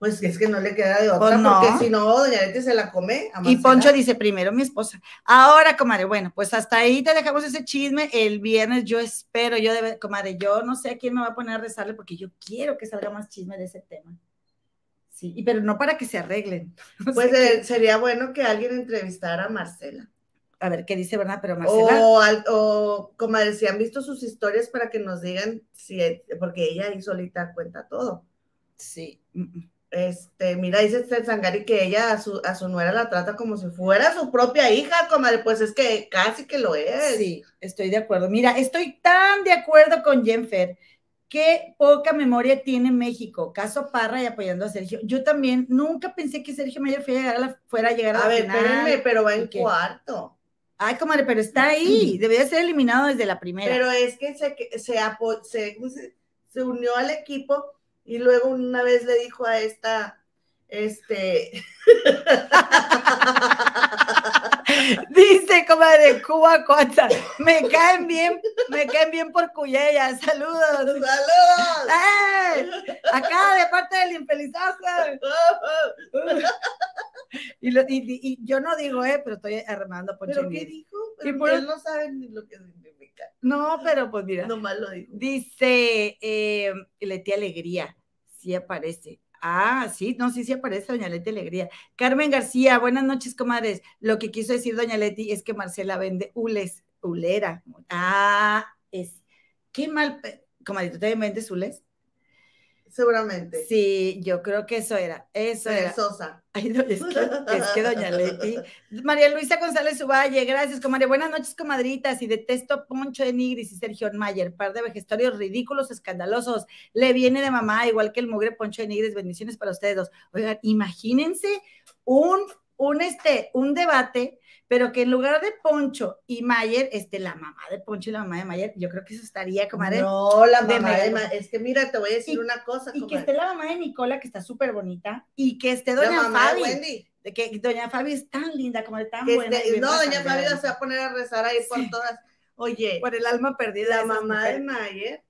B: Pues es que no le queda de otra,
A: Pues no.
B: porque si no, doña Leti se la come. a
A: Y. Poncho dice, primero mi esposa. Ahora, comadre, bueno, pues hasta ahí te dejamos ese chisme. El viernes yo espero, yo debe, comadre, yo no sé a quién me va a poner a rezarle porque yo quiero que salga más chisme de ese tema. Sí, y pero no para que se arreglen.
B: Pues eh, sería bueno que alguien entrevistara a Marcela.
A: A ver qué dice, ¿verdad? Pero Marcela.
B: O, al- o comadre, si han visto sus historias para que nos digan si, porque ella ahí solita cuenta todo.
A: Sí. mm, mm.
B: Este, mira, dice este Sangari que ella a su, a su nuera la trata como si fuera su propia hija, comadre, pues es que casi que lo es.
A: Sí, estoy de acuerdo. Mira, estoy tan de acuerdo con Jenfer. Qué poca memoria tiene México. Caso Parra y apoyando a Sergio. Yo también nunca pensé que Sergio Mayer fuera a llegar a la, fuera a, llegar a
B: A
A: la
B: ver,
A: final.
B: espérenme, pero va
A: ¿Y
B: en
A: qué?
B: cuarto.
A: Ay, comadre, pero está ahí. Debería ser eliminado desde la primera.
B: Pero es que se, que- se, apo- se, ¿cómo se- se unió al equipo y luego una vez le dijo a esta, este,
A: Dice, comadre, Cuba Cuata. Me caen bien, me caen bien por Cuyella. Saludos.
B: ¡Saludos!
A: ¡Eh! Acá de parte del infelizaje. Y, yo no digo, eh, pero estoy armando Poncho
B: ¿Pero qué dijo?
A: Y
B: Pero
A: por-
B: no sabe ni lo que.
A: No, pero pues mira.
B: Nomás lo dijo.
A: Dice eh, Leti Alegría, sí aparece. Ah, sí, no, sí, sí aparece Doña Leti Alegría. Carmen García, buenas noches, comadres. Lo que quiso decir Doña Leti es que Marcela vende hules, hulera. Ah, es, qué mal, comadre, ¿tú también vendes hules?
B: Seguramente.
A: Sí, yo creo que eso era, eso era.
B: Sosa.
A: Ay, no, es, que, es que doña Leti. María Luisa González Uvalle, gracias, comadre. Buenas noches, comadritas. Y detesto Poncho de Nigris y Sergio Mayer, par de vejestorios ridículos, escandalosos. Le viene de mamá, igual que el mugre Poncho de Nigris. Bendiciones para ustedes dos. Oigan, imagínense un, un, este, un debate, pero que en lugar de Poncho y Mayer, este, la mamá de Poncho y la mamá de Mayer, yo creo que eso estaría, comadre.
B: No, la
A: de
B: mamá de
A: mega-
B: Ma- Es que mira, te voy a decir
A: Y-
B: una cosa,
A: Y que esté la mamá de Nicola, que está súper bonita, y que esté
B: La
A: doña
B: mamá de
A: Fabi.
B: Wendy.
A: de que doña Fabi es tan linda, como tan
B: Que
A: buena.
B: no, doña. Fabio se va a poner a rezar ahí por
A: Sí.
B: todas. Oye,
A: Por el alma perdida. de
B: la mamá de. Mayer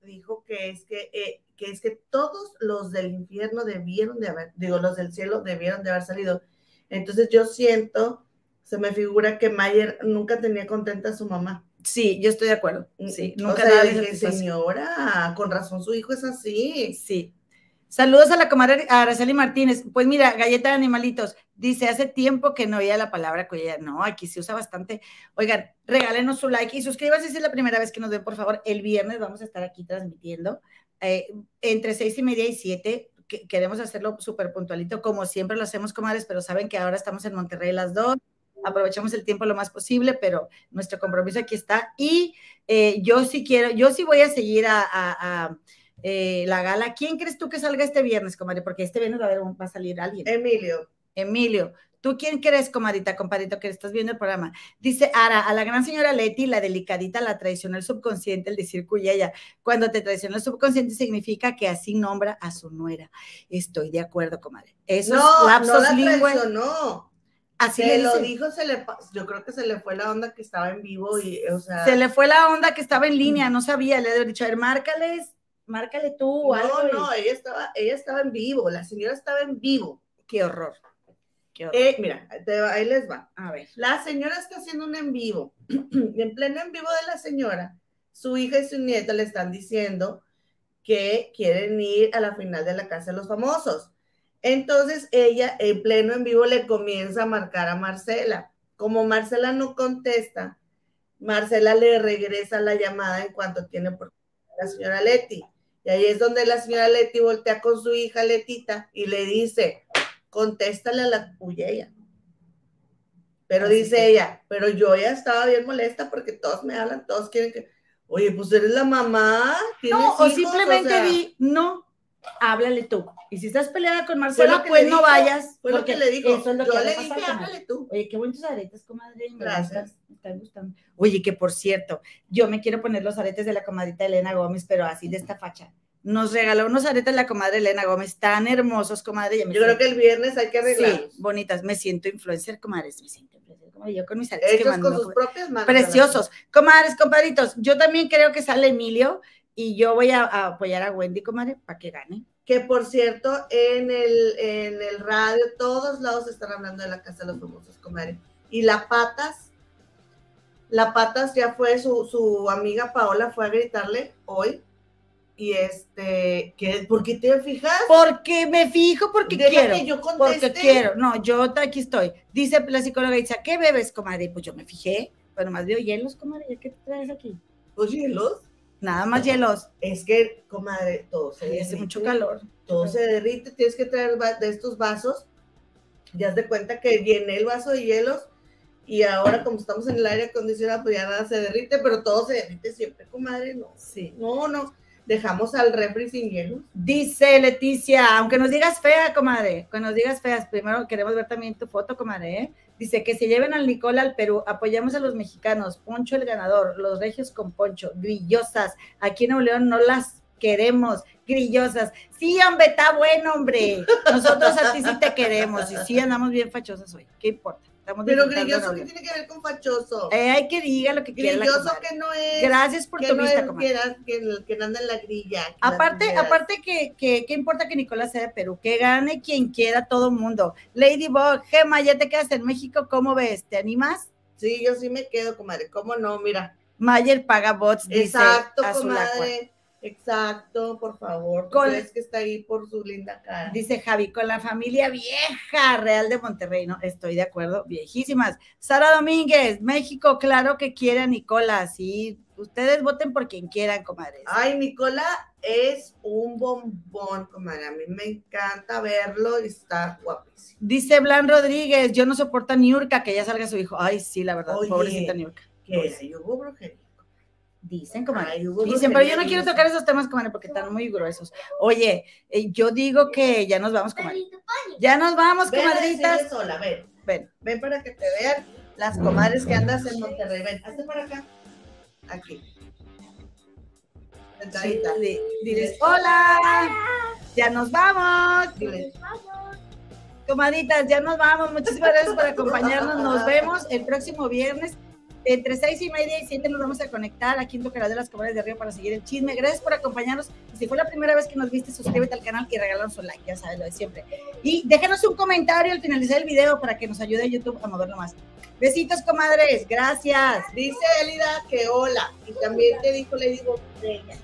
B: dijo que es que, eh, que es que todos los del infierno debieron de haber, digo, los del cielo debieron de haber salido. Entonces yo siento, se me figura que Mayer nunca tenía contenta a su mamá.
A: Sí, yo estoy de acuerdo. Sí,
B: o
A: nunca
B: sea,
A: nada
B: yo
A: le
B: dije, señora, con razón su hijo es así.
A: Sí. Saludos a la comadre Araceli Martínez. Pues mira, galleta de animalitos. Dice, hace tiempo que no oía la palabra cuya. No, aquí se usa bastante. Oigan, regálenos su like y suscríbanse si es la primera vez que nos ven, por favor. El viernes vamos a estar aquí transmitiendo eh, entre seis y media y siete. que- queremos hacerlo súper puntualito, como siempre lo hacemos, comadres, pero saben que ahora estamos en Monterrey las dos. Aprovechamos el tiempo lo más posible, pero nuestro compromiso aquí está. Y eh, yo sí quiero, yo sí voy a seguir a, a- a, eh, la gala. ¿Quién crees tú que salga este viernes, comadre? Porque este viernes va a, haber un- va a salir alguien.
B: Emilio,
A: Emilio, ¿tú quién crees, comadita, compadrito, que estás viendo el programa? Dice Ara, a la gran señora Leti, la delicadita la traicionó el subconsciente, el decir cuyella. Cuando te traiciona el subconsciente significa que así nombra a su nuera. Estoy de acuerdo, comadre. Esos
B: no, no
A: lapsos
B: la
A: lingüe,
B: traicionó.
A: Así
B: Se
A: le
B: lo dijo, se le, yo creo que se le fue la onda que estaba en vivo y, o sea,
A: Se le fue la onda que estaba en línea, no sabía, le he dicho, a ver, márcales, márcale tú o algo.
B: no, no, ella estaba, ella estaba en vivo, la señora estaba en vivo.
A: Qué horror. Qué horror.
B: Eh, mira, te ahí les va.
A: a ver.
B: La señora está haciendo un en vivo. y en pleno en vivo de la señora, su hija y su nieta le están diciendo que quieren ir a la final de la Casa de los Famosos. Entonces ella en pleno en vivo le comienza a marcar a Marcela. Como Marcela no contesta, Marcela le regresa la llamada en cuanto tiene por la señora Leti. Y ahí es donde la señora Leti voltea con su hija Letita y le dice, contéstale a la ella. Pero
A: Así
B: dice
A: que-
B: ella, pero yo ya estaba bien molesta porque todos me hablan, todos quieren que, oye, pues eres la mamá. ¿tienes
A: No, o
B: hijos?
A: simplemente
B: sea,
A: di, no, háblale tú. Y si estás peleada con Marcela,
B: lo que
A: pues no
B: dijo,
A: vayas.
B: Fue lo
A: porque
B: que le dijo.
A: Eso es lo
B: yo
A: que
B: le dije, háblale tú.
A: Oye, qué bonitos aretes, comadre. Me
B: Gracias.
A: me están gustando. Oye, que por cierto, yo me quiero poner los aretes de la comadrita Elena Gómez, pero así de esta facha. Nos regaló unos aretes la comadre Elena Gómez, tan hermosos, comadre.
B: Yo creo que el viernes hay que arreglarlos.
A: Sí, bonitas. Me siento influencer, comadres. Me siento influencer, comadre. Yo con mis aretes que
B: Hechos
A: mando,
B: con sus propias manos.
A: Preciosos. Comadres, compadritos, yo también creo que sale Emilio y yo voy a, a apoyar a Wendy, comadre, para que gane.
B: Que por cierto, en el, en el radio, todos lados están hablando de la Casa de los Famosos, comadre. Y la Patas, la Patas ya fue, su, su amiga Paola fue a gritarle hoy Y este, ¿qué, ¿por qué te fijas?
A: Porque me fijo, porque
B: Deja
A: quiero.
B: que yo
A: porque quiero. No, yo aquí estoy. Dice la psicóloga Itza, ¿qué bebes, comadre? Pues yo me fijé, pero más veo hielos, comadre. ¿Ya qué traes aquí?
B: Los hielos.
A: Nada más hielos.
B: Es que, comadre, todo se
A: Ay, hace
B: derrite.
A: mucho calor.
B: Todo se derrite. Tienes que traer de estos vasos. Ya de cuenta que llené el vaso de hielos. Y ahora, como estamos en el aire acondicionado, pues ya nada se derrite, pero todo se derrite siempre, comadre. No,
A: Sí.
B: no, no. Dejamos al refri sin hielos.
A: Dice Leticia, aunque nos digas fea, comadre, que nos digas feas, primero queremos ver también tu foto, comadre, ¿eh? Dice que se lleven al Nicola al Perú, apoyamos a los mexicanos, Poncho el ganador, los regios con Poncho, grillosas, aquí en Nuevo León no las queremos, grillosas. Sí, hombre, está bueno, hombre. Nosotros a ti sí te queremos y sí andamos bien fachosas hoy, ¿qué importa? Estamos
B: Pero grilloso, ¿qué tiene que ver con fachoso?
A: Eh, hay que diga lo que quiera la
B: grilloso
A: comadre.
B: que no es.
A: Gracias por
B: que
A: tu
B: no
A: vista, comadre.
B: que, que, que anda en la grilla. que
A: Aparte,
B: en
A: aparte que, que, ¿qué importa que Nicolás sea de Perú? Que gane quien quiera, todo mundo. Ladybug, Gema, ya te quedas en México, ¿cómo ves? ¿Te animas?
B: Sí, yo sí me quedo, comadre. ¿Cómo no? Mira.
A: Mayer paga bots, dice
B: Exacto,
A: Azulacua.
B: Exacto, por favor. ¿Tú
A: Con-
B: crees que está ahí por su linda cara?
A: Dice Javi, con la familia vieja real de Monterrey, ¿no? Estoy de acuerdo, viejísimas. Sara Domínguez, México, claro que quiere a Nicolás, sí. Ustedes voten por quien quieran, comadres.
B: Ay, Nicola es un bombón, comadre. A mí me encanta verlo y está guapísimo.
A: Dice Blan Rodríguez, yo no soporto a Niurka, que ya salga su hijo. Ay, sí, la verdad,
B: Oye.
A: pobrecita Niurka.
B: Que ahí hubo brujería.
A: Dicen, comadre.
B: Ay,
A: Dicen, pero yo no quiero tocar esos temas, comadre, porque están muy gruesos. Oye, eh, yo digo que ya nos vamos, comadre. Ya nos vamos,
B: Ven
A: comadritas.
B: sola, ven.
A: Ven.
B: Ven para que te vean las comadres que andas en Monterrey. Ven, hazte para acá. Aquí. Sentadita.
A: Di- Diles, hola. Ya nos vamos.
B: Dile,
A: Comadritas, ya nos vamos. Muchísimas gracias por acompañarnos. Nos vemos el próximo viernes. Entre seis y media y siete nos vamos a conectar aquí en tu canal de las comadres de Río para seguir el chisme. Gracias por acompañarnos. Si fue la primera vez que nos viste, suscríbete al canal y regálanos un like, ya sabes lo de siempre. Y déjanos un comentario al finalizar el video para que nos ayude YouTube a moverlo más. Besitos, comadres. Gracias.
B: Dice Elida que hola. Y también te dijo, le digo, bella.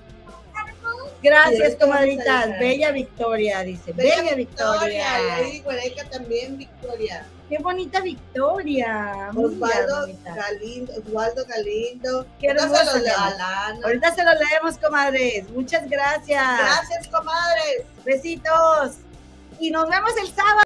A: Gracias, comadritas. Bella Victoria, dice. Bella, Victoria.
B: Lady Guareca también, Victoria.
A: Qué bonita Victoria.
B: Osvaldo. Galindo, Osvaldo Galindo.
A: Qué
B: Ahorita se.
A: Ahorita se lo leemos, comadres. Muchas gracias.
B: Gracias, comadres.
A: Besitos. Y nos vemos el sábado.